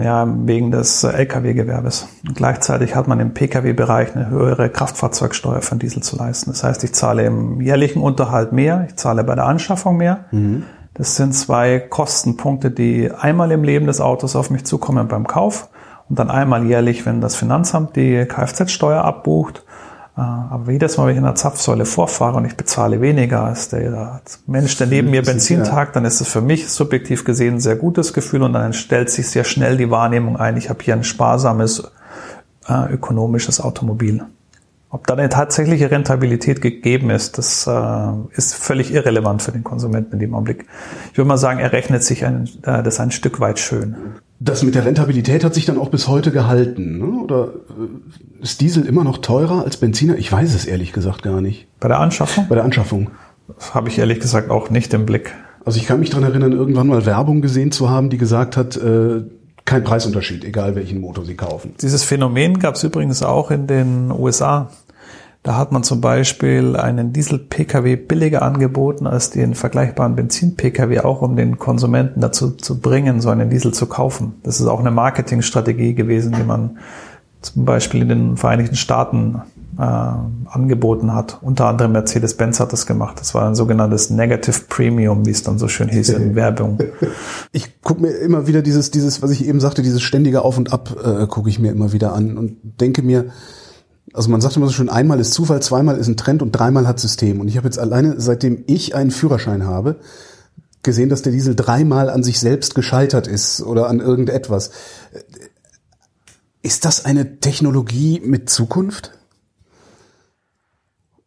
Ja, wegen des Lkw-Gewerbes. Gleichzeitig hat man im Pkw-Bereich eine höhere Kraftfahrzeugsteuer für den Diesel zu leisten. Das heißt, ich zahle im jährlichen Unterhalt mehr, ich zahle bei der Anschaffung mehr. Mhm. Das sind zwei Kostenpunkte, die einmal im Leben des Autos auf mich zukommen beim Kauf und dann einmal jährlich, wenn das Finanzamt die Kfz-Steuer abbucht. Äh, aber jedes Mal, wenn ich in der Zapfsäule vorfahre und ich bezahle weniger als der Mensch, der neben mir Benzin tagt, dann ist es für mich subjektiv gesehen ein sehr gutes Gefühl und dann stellt sich sehr schnell die Wahrnehmung ein, ich habe hier ein sparsames, äh, ökonomisches Automobil. Ob da eine tatsächliche Rentabilität gegeben ist, das äh, ist völlig irrelevant für den Konsumenten in dem Augenblick. Ich würde mal sagen, er rechnet sich ein, äh, das ein Stück weit schön. Das mit der Rentabilität hat sich dann auch bis heute gehalten, ne? Oder äh, ist Diesel immer noch teurer als Benziner? Ich weiß es ehrlich gesagt gar nicht. Bei der Anschaffung? Bei der Anschaffung. Das habe ich ehrlich gesagt auch nicht im Blick. Also ich kann mich daran erinnern, irgendwann mal Werbung gesehen zu haben, die gesagt hat, äh, kein Preisunterschied, egal welchen Motor Sie kaufen. Dieses Phänomen gab es übrigens auch in den USA. Da hat man zum Beispiel einen Diesel-Pkw billiger angeboten als den vergleichbaren Benzin-Pkw, auch um den Konsumenten dazu zu bringen, so einen Diesel zu kaufen. Das ist auch eine Marketingstrategie gewesen, die man zum Beispiel in den Vereinigten Staaten äh, angeboten hat. Unter anderem Mercedes-Benz hat das gemacht. Das war ein sogenanntes Negative Premium, wie es dann so schön hieß in Werbung. Ich gucke mir immer wieder dieses, dieses, was ich eben sagte, dieses ständige Auf und Ab, äh, gucke ich mir immer wieder an und denke mir, also man sagt immer so schön, einmal ist Zufall, zweimal ist ein Trend und dreimal hat System. Und ich habe jetzt alleine, seitdem ich einen Führerschein habe, gesehen, dass der Diesel dreimal an sich selbst gescheitert ist oder an irgendetwas. Ist das eine Technologie mit Zukunft?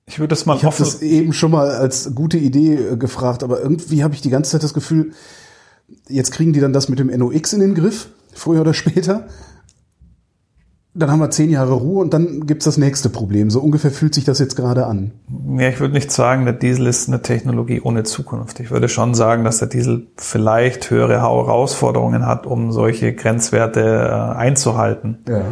Ich würde das mal Ich habe das eben schon mal als gute Idee äh, gefragt, aber irgendwie habe ich die ganze Zeit das Gefühl, jetzt kriegen die dann das mit dem NOx in den Griff, früher oder später dann haben wir zehn Jahre Ruhe und dann gibt's das nächste Problem. So ungefähr fühlt sich das jetzt gerade an. Ja, ich würde nicht sagen, der Diesel ist eine Technologie ohne Zukunft. Ich würde schon sagen, dass der Diesel vielleicht höhere Herausforderungen hat, um solche Grenzwerte äh, einzuhalten. Ja.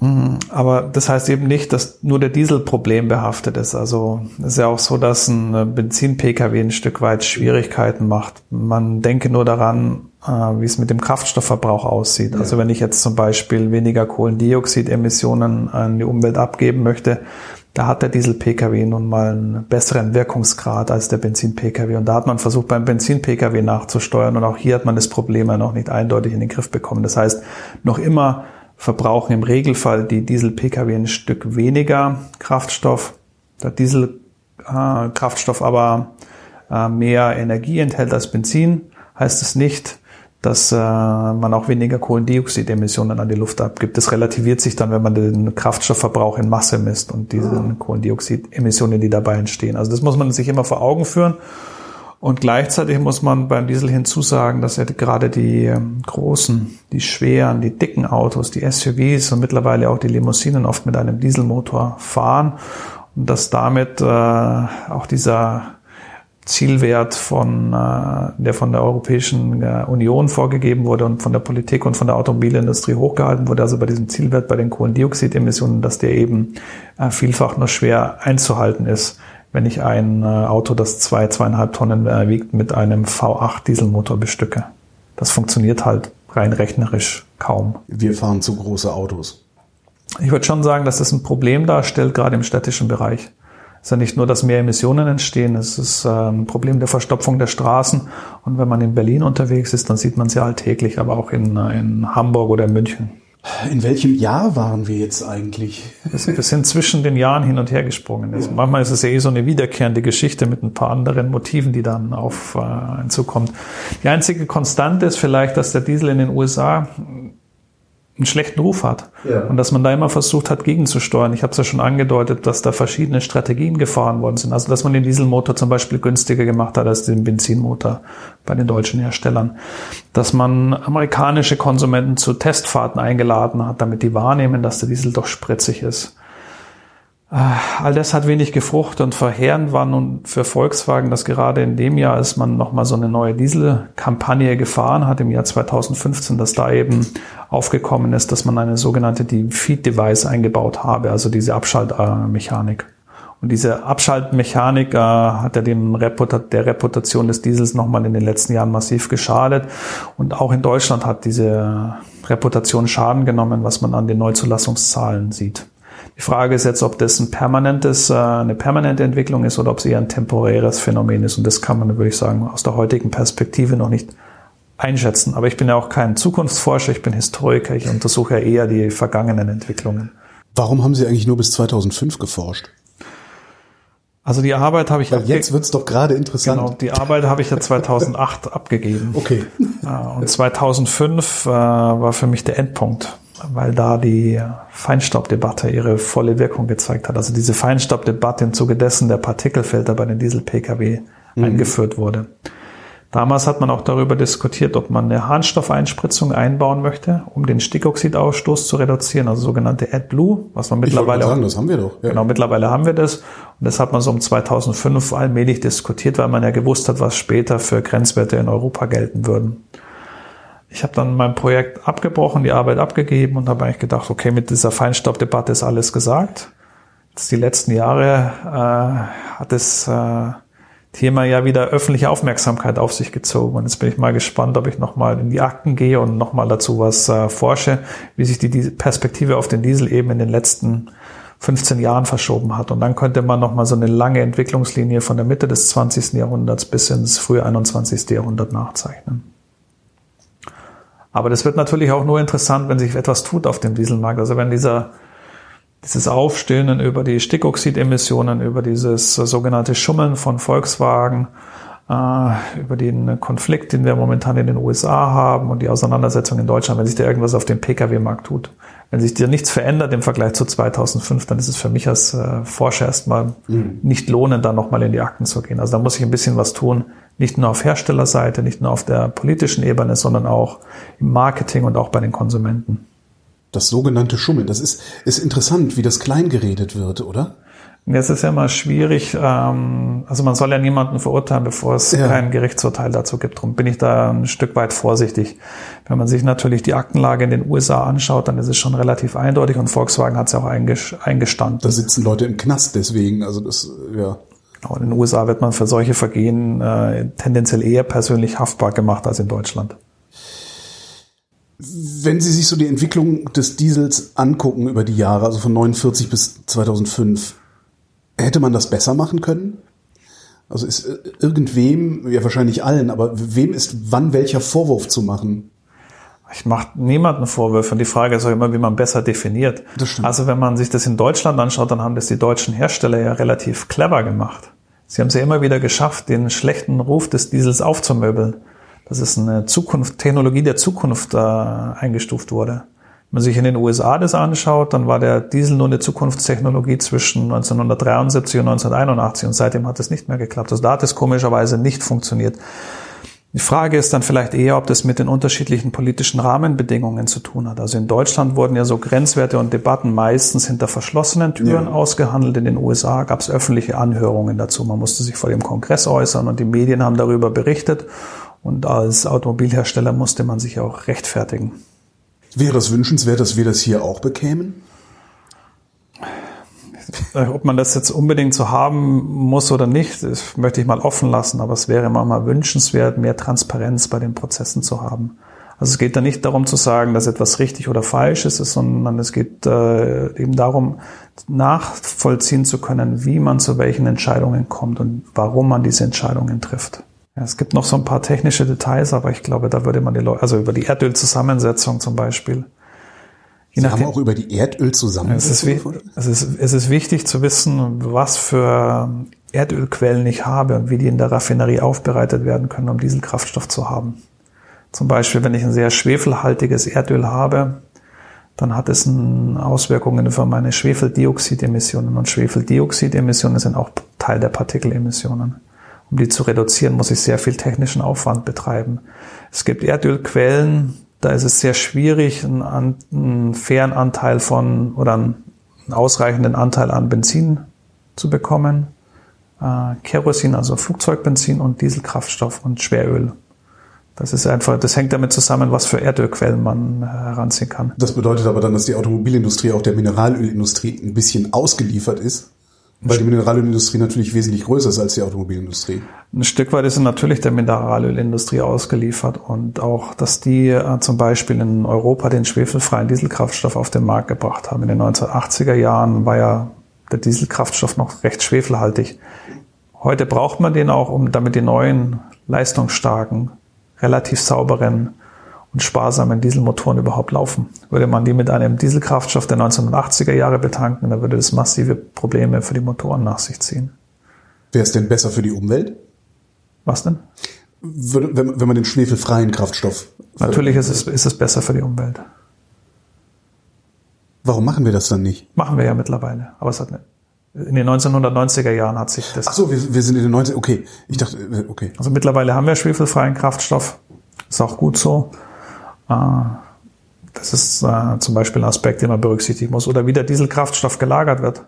Mhm. Aber das heißt eben nicht, dass nur der Diesel problembehaftet ist. Also es ist ja auch so, dass ein Benzin-Pkw ein Stück weit Schwierigkeiten macht. Man denke nur daran, wie es mit dem Kraftstoffverbrauch aussieht. Also wenn ich jetzt zum Beispiel weniger Kohlendioxidemissionen an die Umwelt abgeben möchte, da hat der Diesel-Pkw nun mal einen besseren Wirkungsgrad als der Benzin-Pkw. Und da hat man versucht, beim Benzin-Pkw nachzusteuern. Und auch hier hat man das Problem ja noch nicht eindeutig in den Griff bekommen. Das heißt, noch immer verbrauchen im Regelfall die Diesel-Pkw ein Stück weniger Kraftstoff. Der Diesel-Kraftstoff aber äh, mehr Energie enthält als Benzin, heißt es nicht, dass äh, man auch weniger Kohlendioxidemissionen an die Luft abgibt. Das relativiert sich dann, wenn man den Kraftstoffverbrauch in Masse misst und diese ah. Kohlendioxidemissionen, die dabei entstehen. Also das muss man sich immer vor Augen führen. Und gleichzeitig muss man beim Diesel hinzusagen, dass ja gerade die ähm, großen, die schweren, die dicken Autos, die SUVs und mittlerweile auch die Limousinen oft mit einem Dieselmotor fahren und dass damit äh, auch dieser Zielwert von, äh, der von der Europäischen äh, Union vorgegeben wurde und von der Politik und von der Automobilindustrie hochgehalten wurde, also bei diesem Zielwert bei den Kohlendioxidemissionen, dass der eben äh, vielfach nur schwer einzuhalten ist wenn ich ein Auto, das zwei, zweieinhalb Tonnen wiegt, mit einem V8 Dieselmotor bestücke. Das funktioniert halt rein rechnerisch kaum. Wir fahren zu große Autos. Ich würde schon sagen, dass das ein Problem darstellt, gerade im städtischen Bereich. Es ist ja nicht nur, dass mehr Emissionen entstehen, es ist äh, ein Problem der Verstopfung der Straßen. Und wenn man in Berlin unterwegs ist, dann sieht man sie alltäglich, aber auch in, in Hamburg oder in München. In welchem Jahr waren wir jetzt eigentlich? Wir sind zwischen den Jahren hin und her gesprungen. Also manchmal ist es ja eh so eine wiederkehrende Geschichte mit ein paar anderen Motiven, die dann auf äh, hinzukommt. Die einzige Konstante ist vielleicht, dass der Diesel in den USA einen schlechten Ruf hat. Ja. Und dass man da immer versucht hat, gegenzusteuern. Ich habe es ja schon angedeutet, dass da verschiedene Strategien gefahren worden sind. Also dass man den Dieselmotor zum Beispiel günstiger gemacht hat als den Benzinmotor bei den deutschen Herstellern. Dass man amerikanische Konsumenten zu Testfahrten eingeladen hat, damit die wahrnehmen, dass der Diesel doch spritzig ist. Äh, all das hat wenig gefruchtet und verheerend war nun für Volkswagen, dass gerade in dem Jahr, als man nochmal so eine neue Dieselkampagne gefahren hat, im Jahr 2015, dass da eben aufgekommen ist, dass man eine sogenannte Feed-Device eingebaut habe, also diese Abschaltmechanik. Und diese Abschaltmechanik äh, hat ja dem Reputat der Reputation des Diesels nochmal in den letzten Jahren massiv geschadet. Und auch in Deutschland hat diese Reputation Schaden genommen, was man an den Neuzulassungszahlen sieht. Die Frage ist jetzt, ob das ein permanentes, äh, eine permanente Entwicklung ist oder ob es eher ein temporäres Phänomen ist. Und das kann man, würde ich sagen, aus der heutigen Perspektive noch nicht einschätzen. Aber ich bin ja auch kein Zukunftsforscher, ich bin Historiker, ich untersuche ja eher die vergangenen Entwicklungen. Warum haben Sie eigentlich nur bis 2005 geforscht? Also die Arbeit habe ich Weil jetzt wird's doch gerade interessant. Genau, die Arbeit habe ich ja 2008 abgegeben. Okay. Und 2005 äh, war für mich der Endpunkt weil da die Feinstaubdebatte ihre volle Wirkung gezeigt hat. Also diese Feinstaubdebatte im Zuge dessen der Partikelfilter bei den Diesel-Pkw mhm. eingeführt wurde. Damals hat man auch darüber diskutiert, ob man eine Harnstoffeinspritzung einbauen möchte, um den Stickoxidausstoß zu reduzieren, also sogenannte AdBlue, was man mittlerweile sagen, das haben wir doch. Ja. Genau, mittlerweile haben wir das und das hat man so um 2005 allmählich diskutiert, weil man ja gewusst hat, was später für Grenzwerte in Europa gelten würden ich habe dann mein Projekt abgebrochen, die Arbeit abgegeben und habe eigentlich gedacht, okay, mit dieser Feinstaubdebatte ist alles gesagt. Jetzt die letzten Jahre äh, hat das äh, Thema ja wieder öffentliche Aufmerksamkeit auf sich gezogen. Und jetzt bin ich mal gespannt, ob ich nochmal in die Akten gehe und nochmal dazu was äh, forsche, wie sich die, die Perspektive auf den Diesel eben in den letzten 15 Jahren verschoben hat. Und dann könnte man nochmal so eine lange Entwicklungslinie von der Mitte des 20. Jahrhunderts bis ins frühe 21. Jahrhundert nachzeichnen. Aber das wird natürlich auch nur interessant, wenn sich etwas tut auf dem Dieselmarkt. Also wenn dieser, dieses Aufstöhnen über die Stickoxidemissionen, über dieses sogenannte Schummeln von Volkswagen, äh, über den Konflikt, den wir momentan in den USA haben und die Auseinandersetzung in Deutschland, wenn sich da irgendwas auf dem Pkw-Markt tut. Wenn sich dir nichts verändert im Vergleich zu 2005, dann ist es für mich als äh, Forscher erstmal mhm. nicht lohnend, da nochmal in die Akten zu gehen. Also da muss ich ein bisschen was tun, nicht nur auf Herstellerseite, nicht nur auf der politischen Ebene, sondern auch im Marketing und auch bei den Konsumenten. Das sogenannte Schummeln, das ist, ist interessant, wie das klein geredet wird, oder? Jetzt ist ja immer schwierig, ähm, also man soll ja niemanden verurteilen, bevor es ja. kein Gerichtsurteil dazu gibt. Darum bin ich da ein Stück weit vorsichtig. Wenn man sich natürlich die Aktenlage in den USA anschaut, dann ist es schon relativ eindeutig und Volkswagen hat es ja auch eingestanden. Da sitzen Leute im Knast deswegen, also das, ja. Genau, in den USA wird man für solche Vergehen äh, tendenziell eher persönlich haftbar gemacht als in Deutschland. Wenn Sie sich so die Entwicklung des Diesels angucken über die Jahre, also von 49 bis 2005, hätte man das besser machen können? Also ist äh, irgendwem, ja wahrscheinlich allen, aber wem ist wann welcher Vorwurf zu machen? Ich mache niemanden Vorwürfe und die Frage ist auch immer, wie man besser definiert. Also wenn man sich das in Deutschland anschaut, dann haben das die deutschen Hersteller ja relativ clever gemacht. Sie haben es ja immer wieder geschafft, den schlechten Ruf des Diesels aufzumöbeln dass es eine Zukunft, Technologie der Zukunft äh, eingestuft wurde. Wenn man sich in den USA das anschaut, dann war der Diesel nur eine Zukunftstechnologie zwischen 1973 und 1981 und seitdem hat es nicht mehr geklappt. Also da hat es komischerweise nicht funktioniert. Die Frage ist dann vielleicht eher, ob das mit den unterschiedlichen politischen Rahmenbedingungen zu tun hat. Also in Deutschland wurden ja so Grenzwerte und Debatten meistens hinter verschlossenen Türen ja. ausgehandelt. In den USA gab es öffentliche Anhörungen dazu. Man musste sich vor dem Kongress äußern und die Medien haben darüber berichtet. Und als Automobilhersteller musste man sich auch rechtfertigen. Wäre es wünschenswert, dass wir das hier auch bekämen? Ob man das jetzt unbedingt so haben muss oder nicht, das möchte ich mal offen lassen, aber es wäre manchmal wünschenswert, mehr Transparenz bei den Prozessen zu haben. Also es geht da nicht darum zu sagen, dass etwas richtig oder falsch ist, sondern es geht äh, eben darum, nachvollziehen zu können, wie man zu welchen Entscheidungen kommt und warum man diese Entscheidungen trifft. Es gibt noch so ein paar technische Details, aber ich glaube, da würde man die Leute, also über die Erdölzusammensetzung zum Beispiel. Je Sie nachdem, haben auch über die Erdölzusammensetzung. Es ist, es, ist, es ist wichtig zu wissen, was für Erdölquellen ich habe und wie die in der Raffinerie aufbereitet werden können, um Dieselkraftstoff zu haben. Zum Beispiel, wenn ich ein sehr schwefelhaltiges Erdöl habe, dann hat es Auswirkungen für meine Schwefeldioxidemissionen. Und Schwefeldioxidemissionen sind auch Teil der Partikelemissionen. Um die zu reduzieren, muss ich sehr viel technischen Aufwand betreiben. Es gibt Erdölquellen, da ist es sehr schwierig, einen, einen fairen Anteil von oder einen ausreichenden Anteil an Benzin zu bekommen. Äh, Kerosin, also Flugzeugbenzin und Dieselkraftstoff und Schweröl. Das ist einfach, das hängt damit zusammen, was für Erdölquellen man heranziehen kann. Das bedeutet aber dann, dass die Automobilindustrie auch der Mineralölindustrie ein bisschen ausgeliefert ist? Weil die Mineralölindustrie natürlich wesentlich größer ist als die Automobilindustrie. Ein Stück weit ist natürlich der Mineralölindustrie ausgeliefert und auch, dass die äh, zum Beispiel in Europa den schwefelfreien Dieselkraftstoff auf den Markt gebracht haben. In den 1980er Jahren war ja der Dieselkraftstoff noch recht schwefelhaltig. Heute braucht man den auch, um damit die neuen leistungsstarken, relativ sauberen und sparsamen Dieselmotoren überhaupt laufen. Würde man die mit einem Dieselkraftstoff der 1980er Jahre betanken, dann würde das massive Probleme für die Motoren nach sich ziehen. Wäre es denn besser für die Umwelt? Was denn? Wenn, wenn man den schwefelfreien Kraftstoff. Natürlich ist es, ist es besser für die Umwelt. Warum machen wir das dann nicht? Machen wir ja mittlerweile. Aber es hat nicht. In den 1990er Jahren hat sich das. Ach so, wir, wir sind in den 90 Okay, ich dachte, äh, okay. Also mittlerweile haben wir schwefelfreien Kraftstoff. Ist auch gut so. Ah, das ist äh, zum Beispiel ein Aspekt, den man berücksichtigen muss. Oder wie der Dieselkraftstoff gelagert wird.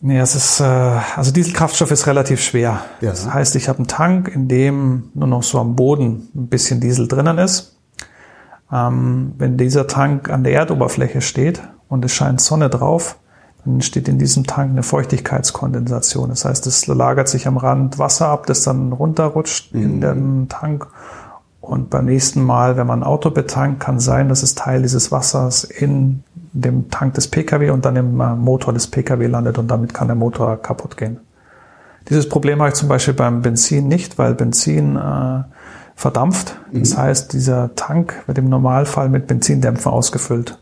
Nee, es ist, äh, also Dieselkraftstoff ist relativ schwer. Ja. Das heißt, ich habe einen Tank, in dem nur noch so am Boden ein bisschen Diesel drinnen ist. Ähm, wenn dieser Tank an der Erdoberfläche steht und es scheint Sonne drauf, dann entsteht in diesem Tank eine Feuchtigkeitskondensation. Das heißt, es lagert sich am Rand Wasser ab, das dann runterrutscht mhm. in den Tank und beim nächsten Mal, wenn man ein Auto betankt, kann sein, dass es Teil dieses Wassers in dem Tank des Pkw und dann im äh, Motor des Pkw landet und damit kann der Motor kaputt gehen. Dieses Problem habe ich zum Beispiel beim Benzin nicht, weil Benzin äh, verdampft. Das mhm. heißt, dieser Tank wird im Normalfall mit Benzindämpfen ausgefüllt.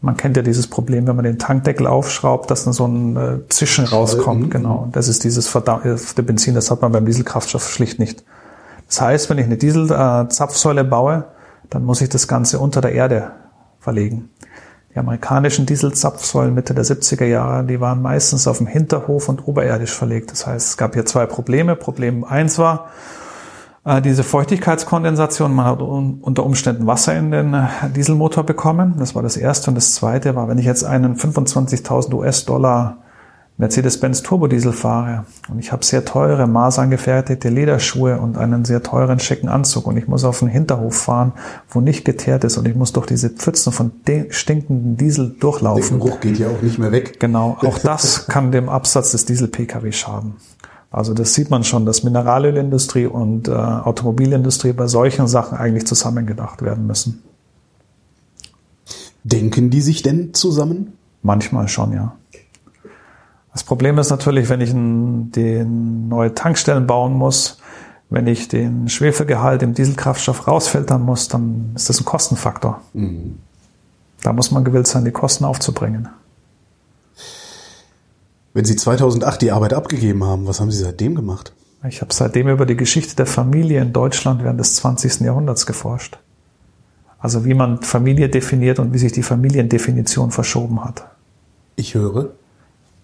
Man kennt ja dieses Problem, wenn man den Tankdeckel aufschraubt, dass dann so ein äh, Zischen rauskommt. Mhm. Genau. Das ist dieses verdampfte Benzin, das hat man beim Dieselkraftstoff schlicht nicht. Das heißt, wenn ich eine Dieselzapfsäule baue, dann muss ich das Ganze unter der Erde verlegen. Die amerikanischen Dieselzapfsäulen Mitte der 70er Jahre, die waren meistens auf dem Hinterhof und oberirdisch verlegt. Das heißt, es gab hier zwei Probleme. Problem eins war, äh, diese Feuchtigkeitskondensation. Man hat unter Umständen Wasser in den äh, Dieselmotor bekommen. Das war das erste. Und das zweite war, wenn ich jetzt einen 25.000 US-Dollar Mercedes-Benz Turbodiesel fahre und ich habe sehr teure, maßangefertigte Lederschuhe und einen sehr teuren, schicken Anzug und ich muss auf den Hinterhof fahren, wo nicht geteert ist und ich muss durch diese Pfützen von stinkenden Diesel durchlaufen. Der Geruch geht ja auch nicht mehr weg. Genau, auch das kann dem Absatz des Diesel-Pkw schaden. Also das sieht man schon, dass Mineralölindustrie und äh, Automobilindustrie bei solchen Sachen eigentlich zusammengedacht werden müssen. Denken die sich denn zusammen? Manchmal schon, ja. Das Problem ist natürlich, wenn ich den neue Tankstellen bauen muss, wenn ich den Schwefelgehalt im Dieselkraftstoff rausfiltern muss, dann ist das ein Kostenfaktor. Mhm. Da muss man gewillt sein, die Kosten aufzubringen. Wenn Sie 2008 die Arbeit abgegeben haben, was haben Sie seitdem gemacht? Ich habe seitdem über die Geschichte der Familie in Deutschland während des 20. Jahrhunderts geforscht. Also wie man Familie definiert und wie sich die Familiendefinition verschoben hat. Ich höre.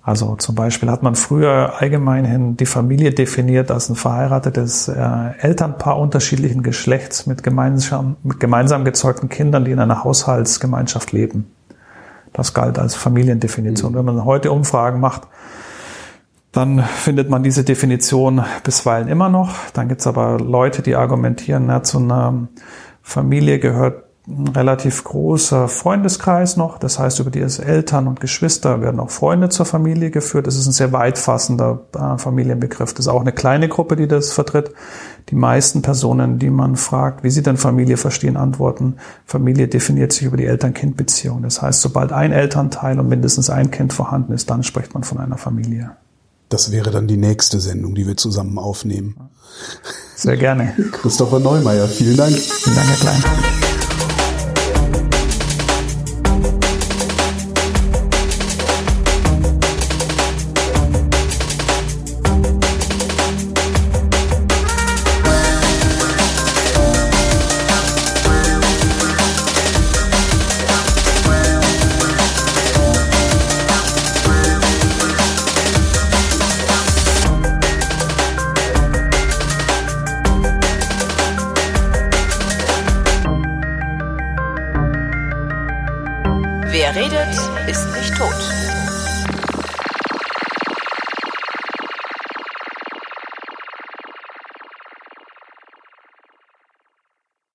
Also zum Beispiel hat man früher allgemeinhin die Familie definiert als ein verheiratetes äh, Elternpaar unterschiedlichen Geschlechts mit gemeinsam, mit gemeinsam gezeugten Kindern, die in einer Haushaltsgemeinschaft leben. Das galt als Familiendefinition. Mhm. Wenn man heute Umfragen macht, dann findet man diese Definition bisweilen immer noch. Dann gibt es aber Leute, die argumentieren, na, zu einer Familie gehört ein relativ großer Freundeskreis noch. Das heißt, über die Eltern und Geschwister werden auch Freunde zur Familie geführt. Das ist ein sehr weitfassender äh, Familienbegriff. Das ist auch eine kleine Gruppe, die das vertritt. Die meisten Personen, die man fragt, wie sie denn Familie verstehen, antworten, Familie definiert sich über die Eltern-Kind-Beziehung. Das heißt, sobald ein Elternteil und mindestens ein Kind vorhanden ist, dann spricht man von einer Familie. Das wäre dann die nächste Sendung, die wir zusammen aufnehmen. Sehr gerne. Christopher Neumeier, vielen Dank. Vielen Dank, Herr Klein.